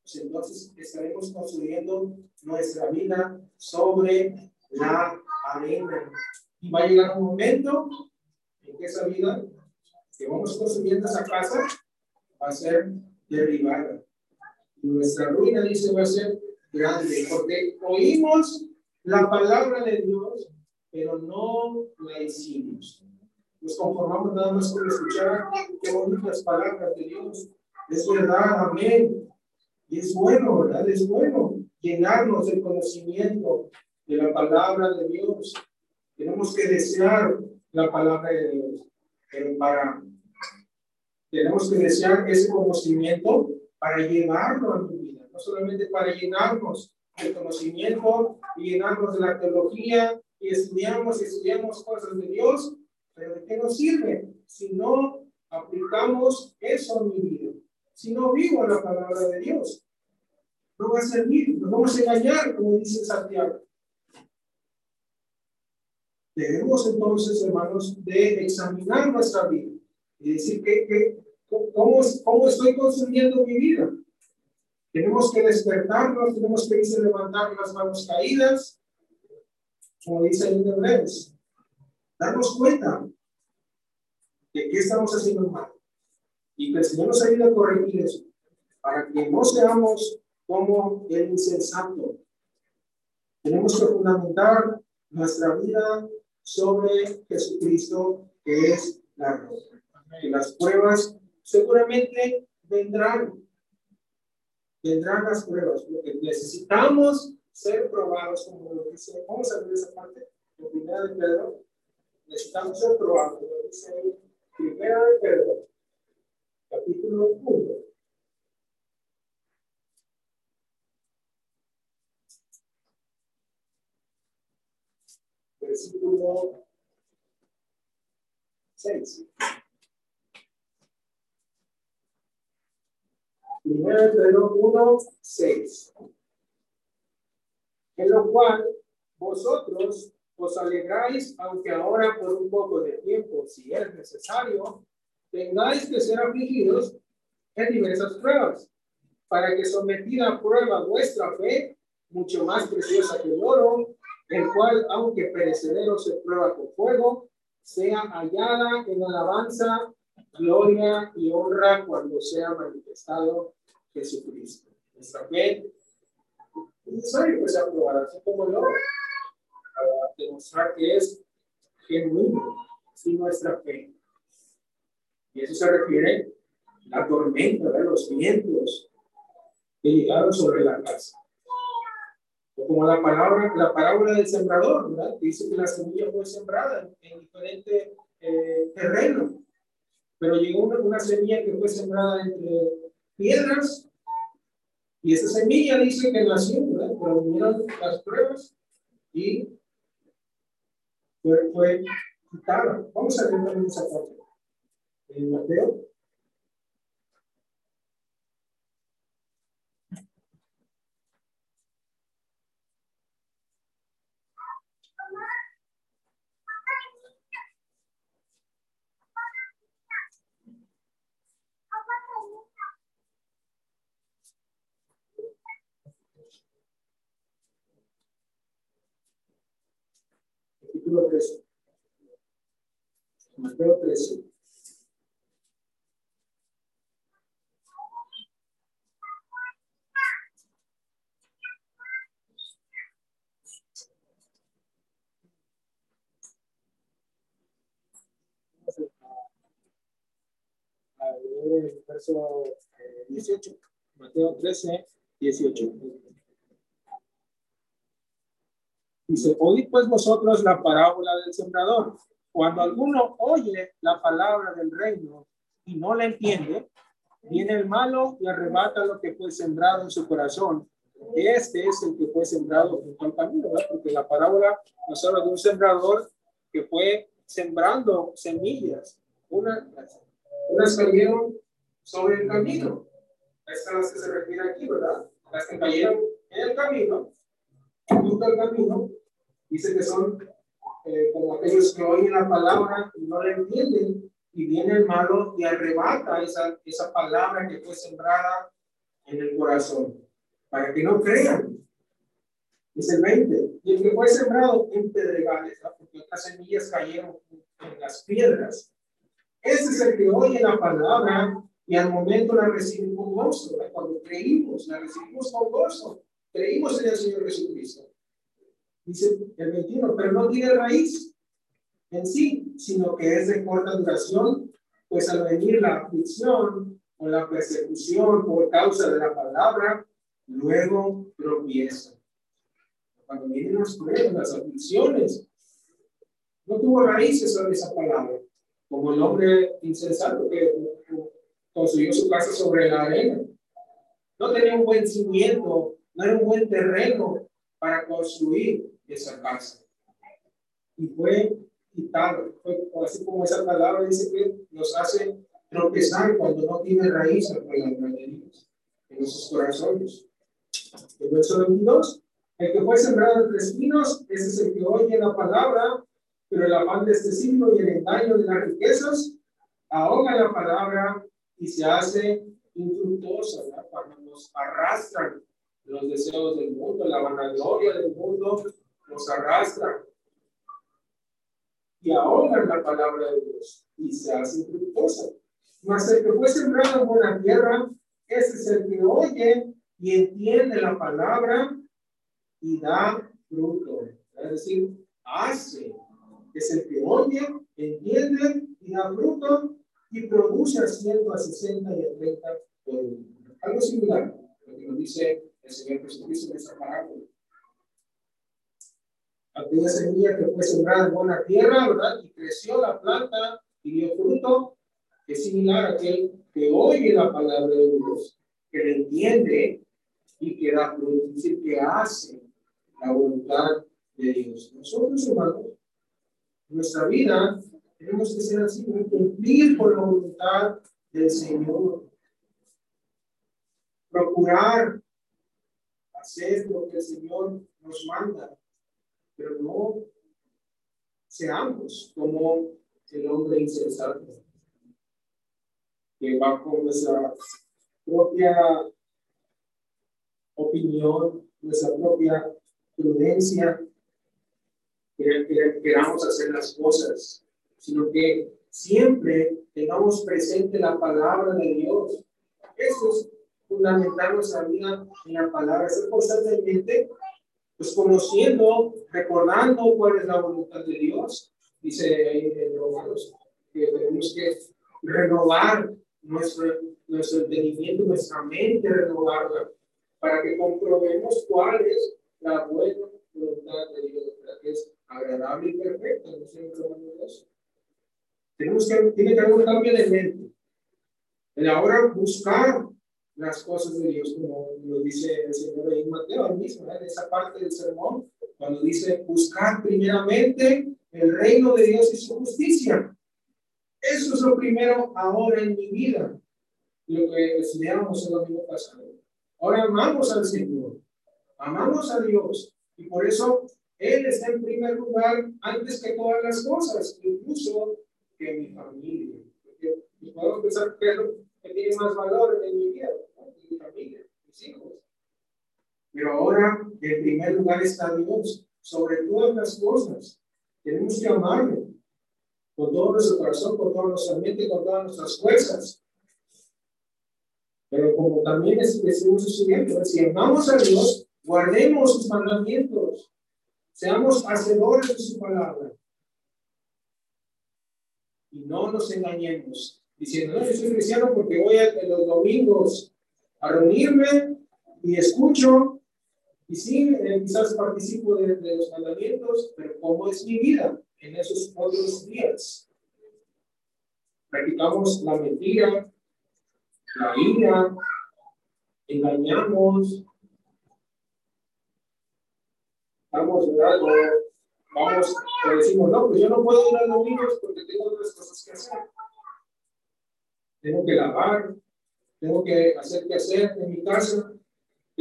pues entonces estaremos construyendo nuestra vida sobre la arena. Y va a llegar un momento en que esa vida que vamos construyendo esa casa va a ser derribada. Nuestra ruina, dice, va a ser grande, porque oímos la palabra de Dios, pero no la hicimos. Nos conformamos nada más con escuchar qué bonitas palabras de Dios. Es verdad, amén. Y es bueno, ¿verdad? Es bueno llenarnos del conocimiento de la palabra de Dios. Tenemos que desear la palabra de Dios. Pero para, tenemos que desear ese conocimiento para llevarlo a mi vida. No solamente para llenarnos del conocimiento y llenarnos de la teología y estudiamos y estudiamos cosas de Dios, pero ¿de qué nos sirve si no aplicamos eso en mi vida? Si no vivo la palabra de Dios, no va a servir, nos vamos a engañar, como dice Santiago. Debemos entonces, hermanos, de examinar nuestra vida y decir que, que cómo, cómo estoy construyendo mi vida. Tenemos que despertarnos, tenemos que irse levantar las manos caídas, como dice en Hebreos. Darnos cuenta de qué estamos haciendo mal y que el Señor nos ayude a corregir eso para que no seamos como el insensato. Tenemos que fundamentar nuestra vida sobre Jesucristo, que es la roca. Las pruebas seguramente vendrán. Vendrán las pruebas, porque necesitamos ser probados, como lo dice. Vamos a ver esa parte, primera de Pedro. Necesitamos ser probados, lo dice primera de Pedro, capítulo 1. Versículo 6. Primero de Pedro 1, 6. En lo cual vosotros os alegráis, aunque ahora por un poco de tiempo, si es necesario, tengáis que ser afligidos en diversas pruebas, para que sometida a prueba vuestra fe, mucho más preciosa que el oro, el cual, aunque perecedero se prueba con fuego, sea hallada en alabanza, gloria y honra cuando sea manifestado Jesucristo. Nuestra fe es necesario que sea probada, así como el oro, para demostrar que es genuino, sin nuestra fe. Y eso se refiere a la tormenta, de los vientos que llegaron sobre la casa. O como la palabra, la parábola del sembrador, ¿verdad? dice que la semilla fue sembrada en, diferente eh, terreno, pero llegó una, una semilla que fue sembrada entre piedras y esa semilla dice que nació, ¿verdad? Pero vinieron las pruebas y fue, fue quitada. Vamos a ver también esa parte. En Mateo. Capítulo 13. Mateo 13. el verso 18. Mateo 13, 18. Dice, oíd pues vosotros la parábola del sembrador. Cuando alguno oye la palabra del reino y no la entiende, viene el malo y arrebata lo que fue sembrado en su corazón. Este es el que fue sembrado junto al camino, ¿verdad? porque la parábola nos habla de un sembrador que fue sembrando semillas. Una, unas cayeron sobre el camino. Estas son las que se refiere aquí, ¿verdad? Las que cayeron en el camino, junto al camino, dice que son eh, como aquellos que oyen la palabra y no la entienden, y viene el malo y arrebata esa, esa palabra que fue sembrada en el corazón, para que no crean. Dice el 20, y el que fue sembrado en pedregales, porque otras semillas cayeron en las piedras. Ese es el que oye la palabra y al momento la recibe con gozo. Cuando creímos, la recibimos con gozo. Creímos en el Señor Jesucristo. Dice el 21, pero no tiene raíz en sí, sino que es de corta duración, pues al venir la aflicción o la persecución por causa de la palabra, luego tropieza. Cuando vienen las pruebas, las aflicciones, no tuvo raíces sobre esa palabra, como el hombre insensato que construyó su casa sobre la arena. No tenía un buen cimiento, no era un buen terreno para construir esa casa. Y fue quitado, fue así como esa palabra dice que nos hace tropezar cuando no tiene raíz la palabra de Dios en nuestros corazones. El verso 22, el que fue sembrado entre espinos, ese es el que oye la palabra, pero el afán de este siglo y el engaño de las riquezas ahoga la palabra y se hace infructuosa, cuando nos arrastran los deseos del mundo, la vanagloria del mundo nos arrastra y ahogan la palabra de Dios y se hace infructuosa. Mas el que fue sembrado en buena tierra, ese es el que oye y entiende la palabra y da fruto. Es decir, hace. Es el que oye, entiende y da fruto y produce a 100, a 60 y a 30 por uno. Algo similar, lo que nos dice el Señor Jesucristo en esta parábola aquella semilla que fue sembrada en buena tierra, ¿verdad? Y creció la planta y dio fruto, es similar a aquel que oye la palabra de Dios, que le entiende y que da fruto, es decir, que hace la voluntad de Dios. Nosotros, hermanos, nuestra vida tenemos que ser así, cumplir con la voluntad del Señor. Procurar hacer lo que el Señor nos manda pero no seamos como el hombre insensato, que va con nuestra propia opinión, nuestra propia prudencia, que, que queramos hacer las cosas, sino que siempre tengamos presente la palabra de Dios. Eso es fundamental nuestra vida en la palabra, ser constantemente pues conociendo, recordando cuál es la voluntad de Dios, dice ahí en Romanos, que tenemos que renovar nuestro, nuestro entendimiento, nuestra mente, renovarla, para que comprobemos cuál es la buena voluntad de Dios, que es agradable y perfecta. ¿no es Tenemos que, tiene que haber un cambio de mente. El ahora buscar las cosas de Dios, como lo dice el Señor en Mateo, mismo, en esa parte del sermón, cuando dice, buscar primeramente el reino de Dios y su justicia. Eso es lo primero ahora en mi vida, lo que estudiamos el domingo pasado. Ahora amamos al Señor, amamos a Dios, y por eso Él está en primer lugar antes que todas las cosas, incluso que mi familia. y podemos pensar que que tiene más valor en mi vida, mi familia, mis hijos. Pero ahora, en primer lugar está Dios, sobre todas las cosas. Tenemos que amarlo con todo nuestro corazón, con toda nuestra mente, con todas nuestras fuerzas. Pero como también decimos estudiando, si amamos a Dios, guardemos sus mandamientos, seamos hacedores de su palabra. Y no nos engañemos diciendo, no, yo soy cristiano porque voy a, los domingos a reunirme y escucho y sí, eh, quizás participo de, los mandamientos, pero ¿cómo es mi vida en esos otros días? Practicamos la mentira, la ira, engañamos, vamos, ¿verdad? vamos, decimos, no, pues yo no puedo ir a los niños porque tengo otras cosas que hacer. Tengo que lavar, tengo que hacer que hacer en mi casa,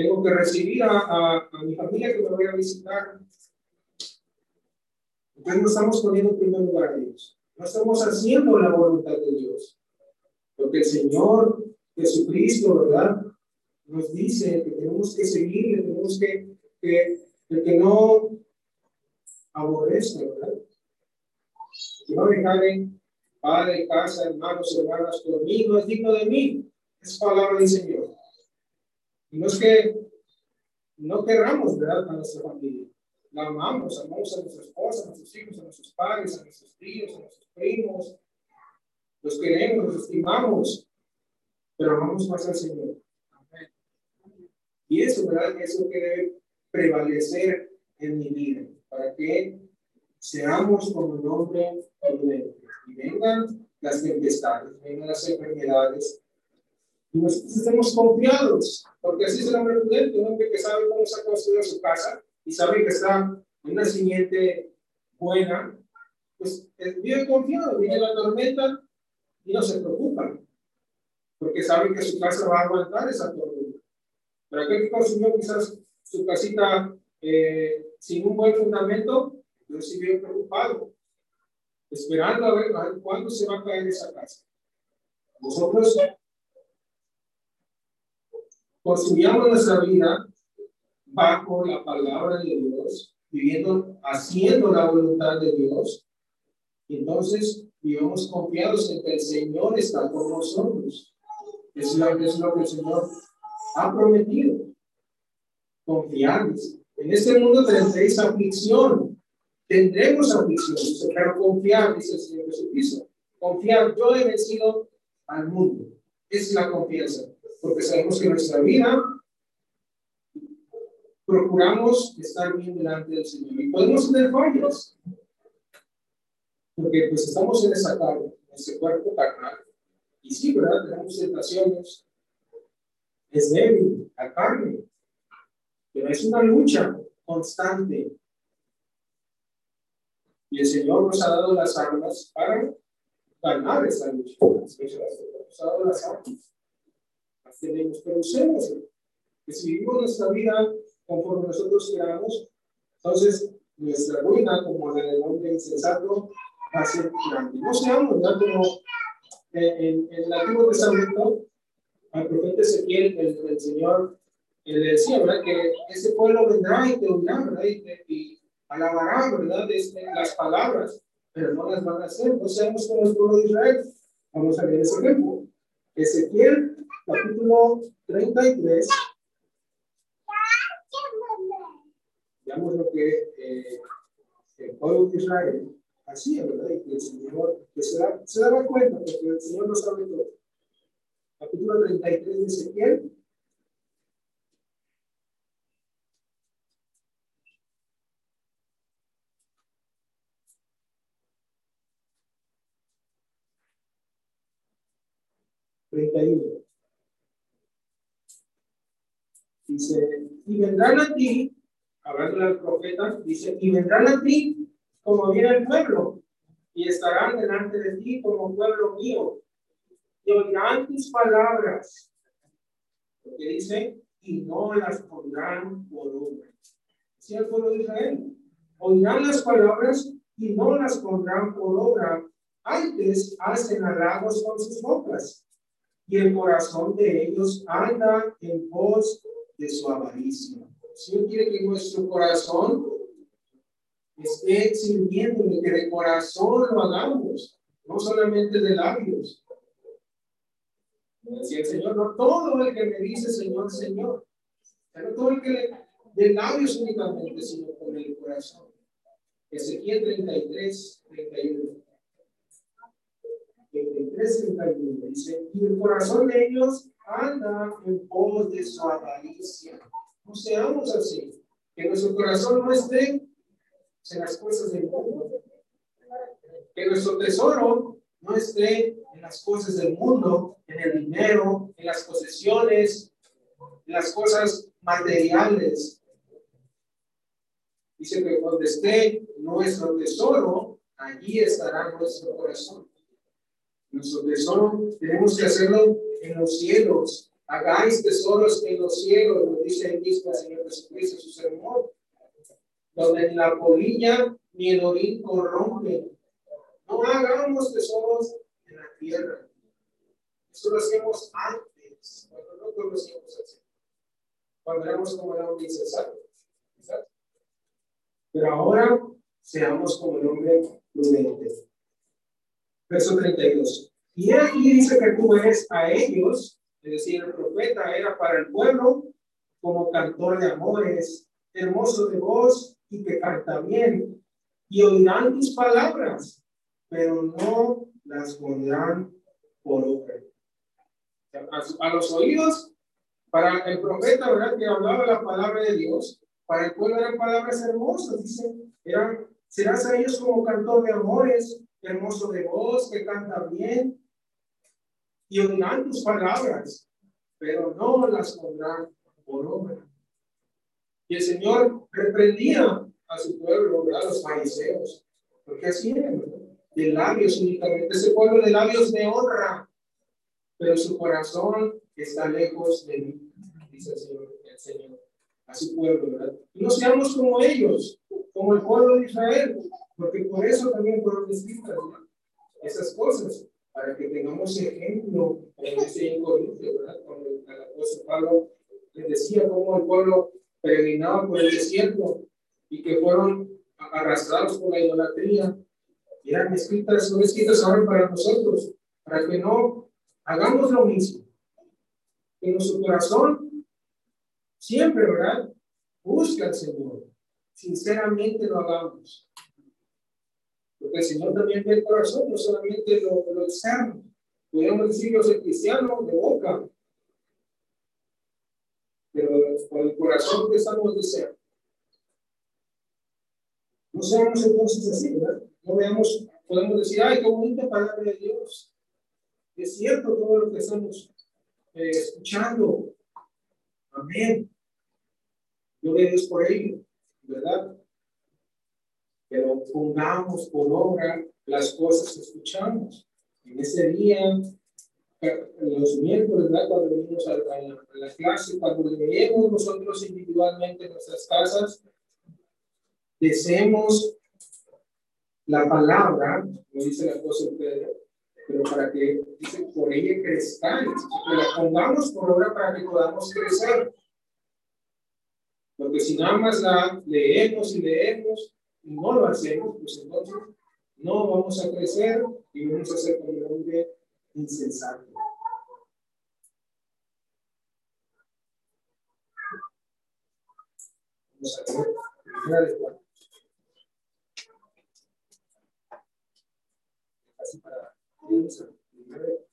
tengo que recibir a, mi familia que me voy a visitar. Entonces no estamos poniendo en primer a Dios. No estamos haciendo la voluntad de Dios. Porque el Señor Jesucristo, ¿verdad? Nos dice que tenemos que seguirle, tenemos que, que que no aborrezca, ¿verdad? Que no dejare padre, casa, hermanos, hermanas, por mí, no es digno de mí. Es palabra del Señor. Y no es que no querramos, ¿verdad?, a nuestra familia. La amamos, amamos a nuestra esposa, a nuestros hijos, a nuestros padres, a nuestros tíos, a nuestros primos. Los queremos, los estimamos, pero amamos más al Señor. Y eso, ¿verdad? Eso que debe prevalecer en mi vida, para que seamos como el hombre prudente. Y vengan las tempestades, vengan las enfermedades, y nosotros estemos confiados, porque así es el hombre prudente, un hombre que sabe cómo se ha construido su casa y sabe que está en una simiente buena, pues eh, vive confiado, viene la tormenta y no se preocupa, porque sabe que su casa va a aguantar esa tormenta. Pero aquel que construyó quizás su casita eh, sin un buen fundamento, yo sí vive preocupado, esperando a ver, a ver cuándo se va a caer esa casa. Nosotros construyamos nuestra vida bajo la palabra de Dios, viviendo, haciendo la voluntad de Dios, entonces vivamos confiados en que el Señor está con nosotros. Es lo, es lo que el Señor ha prometido. Confiados. En este mundo tendréis aflicción. Tendremos aflicción, pero confiar, dice el Señor Jesucristo. Confiar, yo he vencido al mundo. Es la confianza porque sabemos que nuestra vida procuramos estar bien delante del Señor y podemos tener fallas, porque pues estamos en esa carne, en ese cuerpo carnal. Y sí, ¿verdad? Tenemos tentaciones, es débil, la carne, pero es una lucha constante. Y el Señor nos ha dado las armas para ganar esa lucha. Nos ha dado las armas usemos, que si vivimos nuestra vida conforme nosotros queramos, entonces nuestra ruina, como en el hombre insensato, va a ser grande. No seamos, ¿verdad? Como eh, en, en, el Antiguo Testamento, al profeta Ezequiel, el, el Señor le decía, ¿verdad? Que ese pueblo vendrá y te oirá, ¿verdad? Y, y alabará, ¿verdad? Este, las palabras, pero no las van a hacer. No seamos como el pueblo de Israel. Vamos a ver ese ejemplo. Ezequiel capítulo 33. Veamos lo que eh, el pueblo de Israel hacía, ¿verdad? Y que el Señor que se, da, se daba cuenta, porque el Señor lo sabe todo. Capítulo 33 de Ezequiel. Treinta y uno. Dice, y vendrán a ti, hablando al profeta, dice, y vendrán a ti como viene el pueblo, y estarán delante de ti como pueblo mío, y oirán tus palabras, porque dice, y no las pondrán por obra. Si el pueblo de Israel, oirán las palabras y no las pondrán por obra, antes hacen halagos con sus bocas, y el corazón de ellos anda en pos de su avaricia. Si Señor quiere que nuestro corazón esté sirviendo, que de corazón lo hagamos, no solamente de labios. decía el Señor, no todo el que me dice Señor, Señor, no todo el que de labios únicamente, sino con el corazón. Ezequiel 33, 31. 33, 31 dice, y el corazón de ellos anda en pos de su avaricia. No seamos así. Que nuestro corazón no esté en las cosas del mundo. Que nuestro tesoro no esté en las cosas del mundo, en el dinero, en las posesiones, en las cosas materiales. Dice que donde esté nuestro tesoro, allí estará nuestro corazón. Nuestro tesoro tenemos que hacerlo en los cielos. Hagáis tesoros en los cielos, lo dice el mismo Señor Jesucristo su sermón, donde ni la polilla ni el orín. No hagamos tesoros en la tierra. Eso lo hacíamos antes, cuando no conocíamos al Señor. Cuando éramos como el hombre insensato. Pero ahora seamos como el hombre prudente. Verso 32. Y aquí dice que tú eres a ellos, es decir, el profeta era para el pueblo como cantor de amores, hermoso de voz y que canta bien, y oirán tus palabras, pero no las pondrán por obra. A, a, los oídos, para el profeta, ¿verdad? Que hablaba la palabra de Dios, para el pueblo eran palabras hermosas, dice, eran, serás a ellos como cantor de amores, hermoso de voz, que canta bien, y oirán tus palabras, pero no las pondrán por obra. Y el Señor reprendía a su pueblo, a los fariseos, porque así eran, de labios únicamente, ese pueblo de labios de honra, pero su corazón está lejos de mí, dice el Señor, el Señor a su pueblo, no seamos como ellos, como el pueblo de Israel, porque por eso también fueron escritas esas cosas, para que tengamos ejemplo en ese incorrupto, ¿verdad? Cuando el apóstol Pablo les decía cómo el pueblo peregrinaba por el desierto y que fueron arrastrados por la idolatría, eran escritas, son escritas ahora para nosotros, para que no hagamos lo mismo. Que nuestro corazón siempre, ¿verdad? Busca al Señor. Sinceramente lo hagamos. Porque el Señor también ve el corazón, no solamente lo, lo externo. Podemos decir, yo soy cristiano de boca, pero por el corazón que estamos deseando. No seamos entonces así, ¿verdad? No veamos, podemos decir, ay, qué bonita palabra de Dios. Es cierto todo lo que estamos eh, escuchando. Amén. Yo le Dios por ello, ¿verdad? Pero pongamos por obra las cosas que escuchamos. En ese día, los miércoles, ¿verdad? cuando venimos a, la, clase, cuando leemos nosotros individualmente en nuestras casas, deseemos la palabra, como dice el apóstol Pedro, pero para que, dice, por ella crezcáis, que la pongamos por obra para que podamos crecer. Porque si nada más la leemos y leemos, no lo hacemos, pues entonces no vamos a crecer y vamos a ser como un hombre insensato. Vamos a ver. Así para primera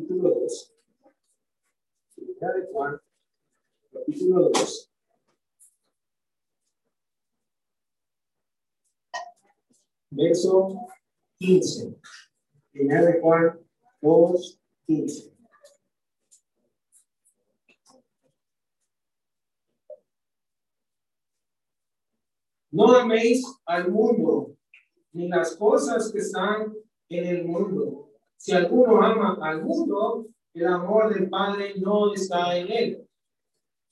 capítulo 2. Primera de Juan, capítulo 2. Verso 15. Primera de Juan 2, 15. No améis al mundo, ni las cosas que están en el mundo. Si alguno ama al mundo, el amor del Padre no está en él.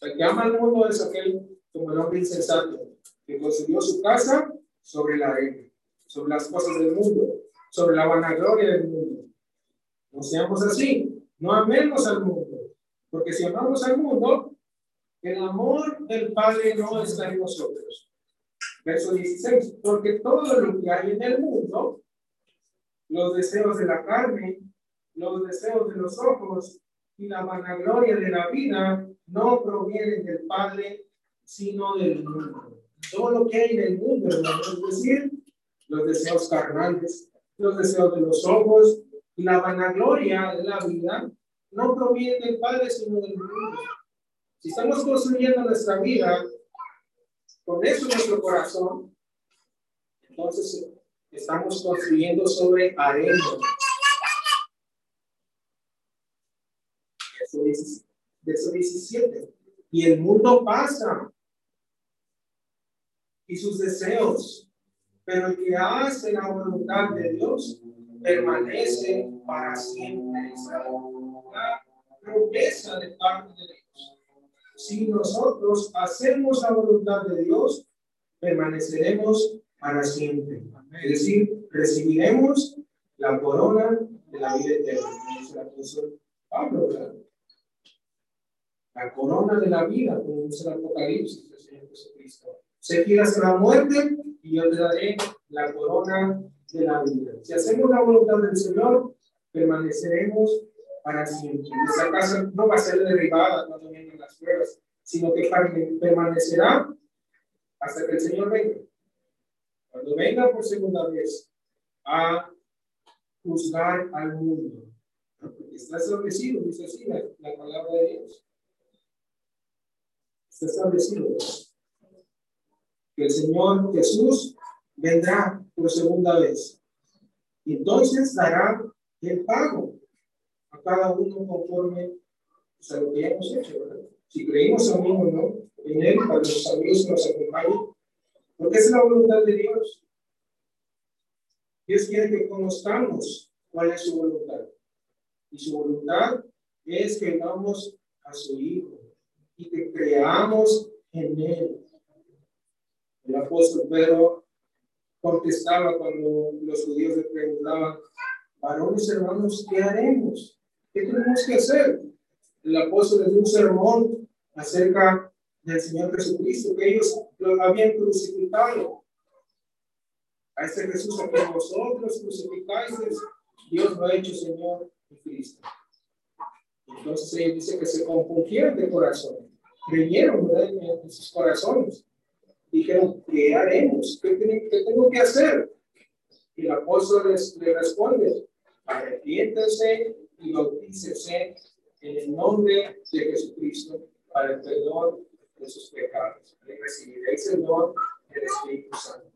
El que ama al mundo es aquel como el hombre insensato, que construyó su casa sobre la arena, sobre las cosas del mundo, sobre la vanagloria del mundo. No seamos así, no amemos al mundo, porque si amamos al mundo, el amor del Padre no está en nosotros. Verso 16, porque todo lo que hay en el mundo, los deseos de la carne, los deseos de los ojos y la vanagloria de la vida no provienen del Padre, sino del mundo. todo lo que hay en el mundo, es decir, los deseos carnales, los deseos de los ojos y la vanagloria de la vida no proviene del Padre, sino del mundo. Si estamos construyendo nuestra vida con eso en nuestro corazón, entonces estamos construyendo sobre arena. Verso 17. Y el mundo pasa y sus deseos, pero el que hace la voluntad de Dios permanece para siempre. La promesa de parte de Dios. Si nosotros hacemos la voluntad de Dios, permaneceremos para siempre. Es decir, recibiremos la corona de la vida eterna. Pablo, la corona de la vida, como dice el Apocalipsis del Señor Jesucristo. Fiel hasta la muerte y yo te daré la corona de la vida. Si hacemos la voluntad del Señor, permaneceremos para siempre. Esa casa no va a ser derribada cuando vengan las pruebas, sino que permanecerá hasta que el Señor venga. Cuando venga por segunda vez a juzgar al mundo. Está establecido, dice así la, la palabra de Dios. Está establecido que el Señor Jesús vendrá por segunda vez. Y entonces dará el pago a cada uno conforme a lo que hemos hecho. ¿verdad? Si creímos en uno, no, en Él, para los amigos que nos acompañen, porque es la voluntad de Dios. Dios quiere que conozcamos cuál es su voluntad. Y su voluntad es que vamos a su Hijo y que creamos en Él. El apóstol Pedro contestaba cuando los judíos le preguntaban, varones hermanos, ¿qué haremos? ¿Qué tenemos que hacer? El apóstol les dio un sermón acerca del Señor Jesucristo, que ellos lo habían crucificado. A este Jesús a quien vosotros crucificáis, Dios lo ha hecho Señor y Cristo. Entonces ellos dice que se compungieron de corazón, creyeron en sus corazones. Dijeron, ¿qué haremos? ¿Qué, qué tengo que hacer? Y el apóstol les, le responde, arrepiéntense y bautícese en el nombre de Jesucristo para el perdón de sus pecados. Y recibiréis el don del Espíritu Santo.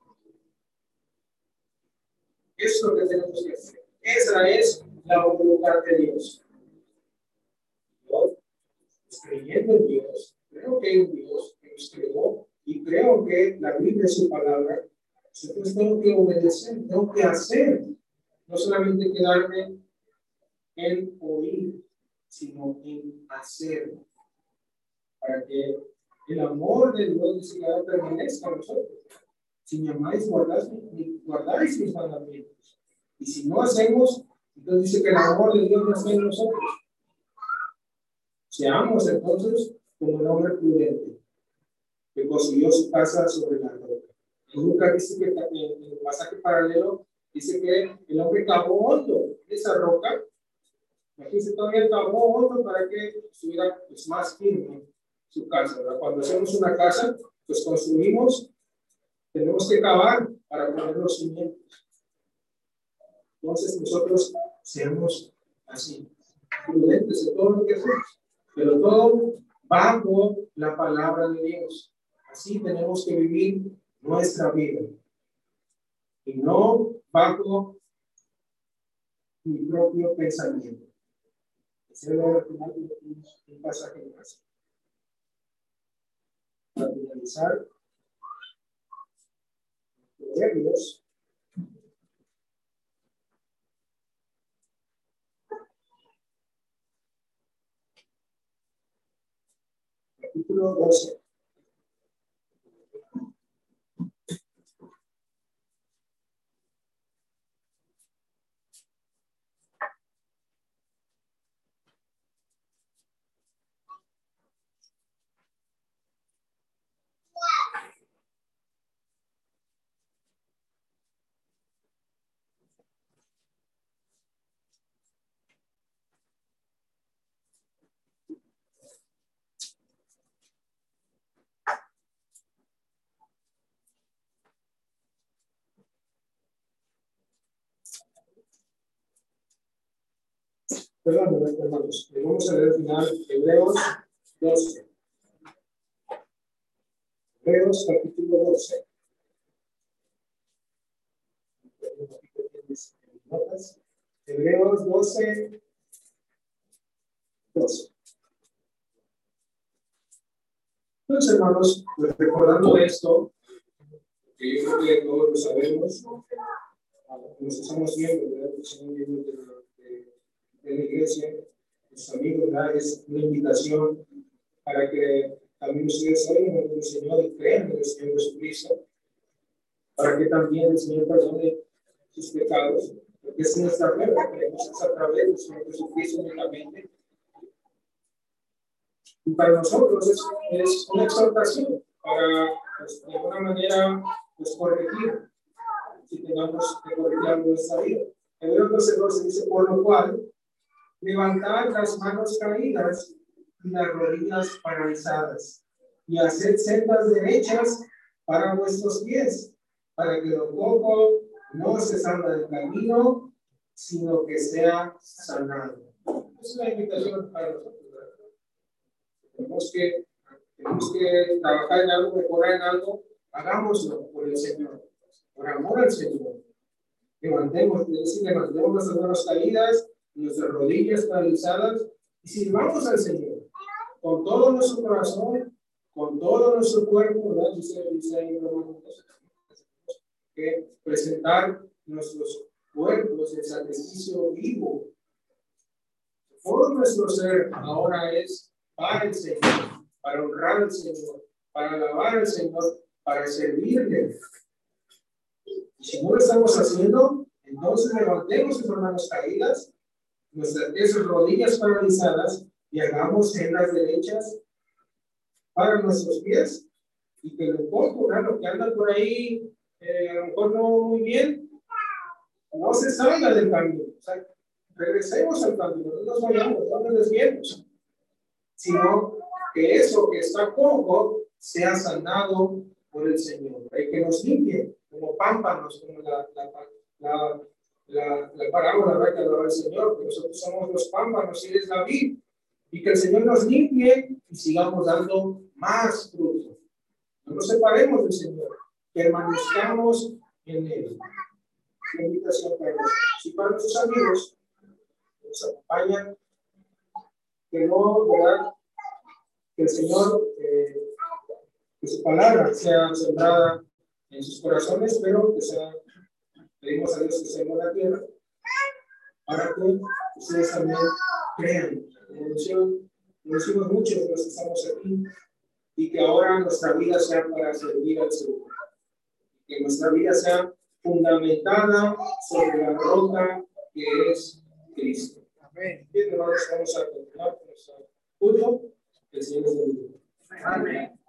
Eso es lo que tenemos que hacer. Esa es la voluntad de Dios. Yo, creyendo en Dios, creo que hay un Dios que y creo que la Biblia es su palabra. Entonces tengo que obedecer, tengo que hacer, no solamente quedarme en oír, sino en hacer, para que el amor de Dios dice permanezca en nosotros. Si me amáis, guardáis, guardáis mis mandamientos. Y si no hacemos, entonces dice que el amor de Dios no está en nosotros. Seamos entonces como el hombre prudente, que construyó su casa sobre la roca. Lucas dice que en el pasaje paralelo dice que el hombre cavó hondo esa roca. Aquí se todavía cavó hondo para que estuviera pues, más firme su casa. Cuando hacemos una casa, pues construimos, tenemos que cavar para poner los cimientos. Entonces nosotros seamos así, prudentes en todo lo que hacemos, pero todo bajo la palabra de Dios. Así tenemos que vivir nuestra vida. Y no bajo mi propio pensamiento. Es el pasaje para finalizar, Proverbios. Capítulo 12. Perdón, hermanos, vamos a leer al final Hebreos 12. Hebreos capítulo 12. Hebreos 12, 12. Entonces, hermanos, pues recordando esto, que yo creo que todos lo sabemos, nos estamos viendo, ¿verdad? Estamos viendo de, la iglesia, los amigos, ¿verdad? Es una invitación para que también ustedes saben el Señor y crean en el Señor Jesucristo, para que también el Señor perdone sus pecados, porque es nuestra fe, creemos es a través del Señor Jesucristo únicamente. Y para nosotros es, es una exhortación para, pues, de alguna manera, pues, corregir, si tengamos que corregir nuestra vida. En el 12, dice, por lo cual, levantar las manos caídas y las rodillas paralizadas, y hacer sendas derechas para vuestros pies, para que lo poco no se salga del camino, sino que sea sanado. Es una invitación para nosotros. Tenemos que, tenemos que trabajar en algo, mejorar en algo, hagámoslo por el Señor, por amor al Señor. Levantemos, es decir, levantemos nuestras manos caídas, nuestras rodillas paralizadas y sirvamos al Señor con todo nuestro corazón, con todo nuestro cuerpo, ¿verdad? Dice, dice ahí que presentar nuestros cuerpos en sacrificio vivo. Todo nuestro ser ahora es para el Señor, para honrar al Señor, para alabar al Señor, para servirle. Y si no lo estamos haciendo, entonces levantemos nuestras manos caídas, nuestras rodillas paralizadas y hagamos las derechas para nuestros pies y que lo poco, lo que anda por ahí, eh, a lo mejor no muy bien, no se salga del camino. O sea, regresemos al camino, no nos vayamos, no nos desviemos, sino que eso que está poco sea sanado por el Señor. Hay que nos limpie, como pámpanos, como la, la, la, la, la parábola que hablaba el Señor, que nosotros somos los pámpanos y es la vid y que el Señor nos limpie y sigamos dando más fruto. No nos separemos del Señor, permanezcamos en Él. Una invitación para Si para nuestros amigos nos acompañan, que no, ¿verdad? Que el Señor, eh, que su palabra sea sembrada en sus corazones, pero que sea, pedimos a Dios que en la tierra, para que ustedes también crean evolución, lo decimos muchos de los que estamos aquí, y que ahora nuestra vida sea para servir al Señor. Que nuestra vida sea fundamentada sobre la roca que es Cristo. Amén. Bien, hermanos, vamos a continuar con nuestro culto. Que el Señor nos bendiga. Amén.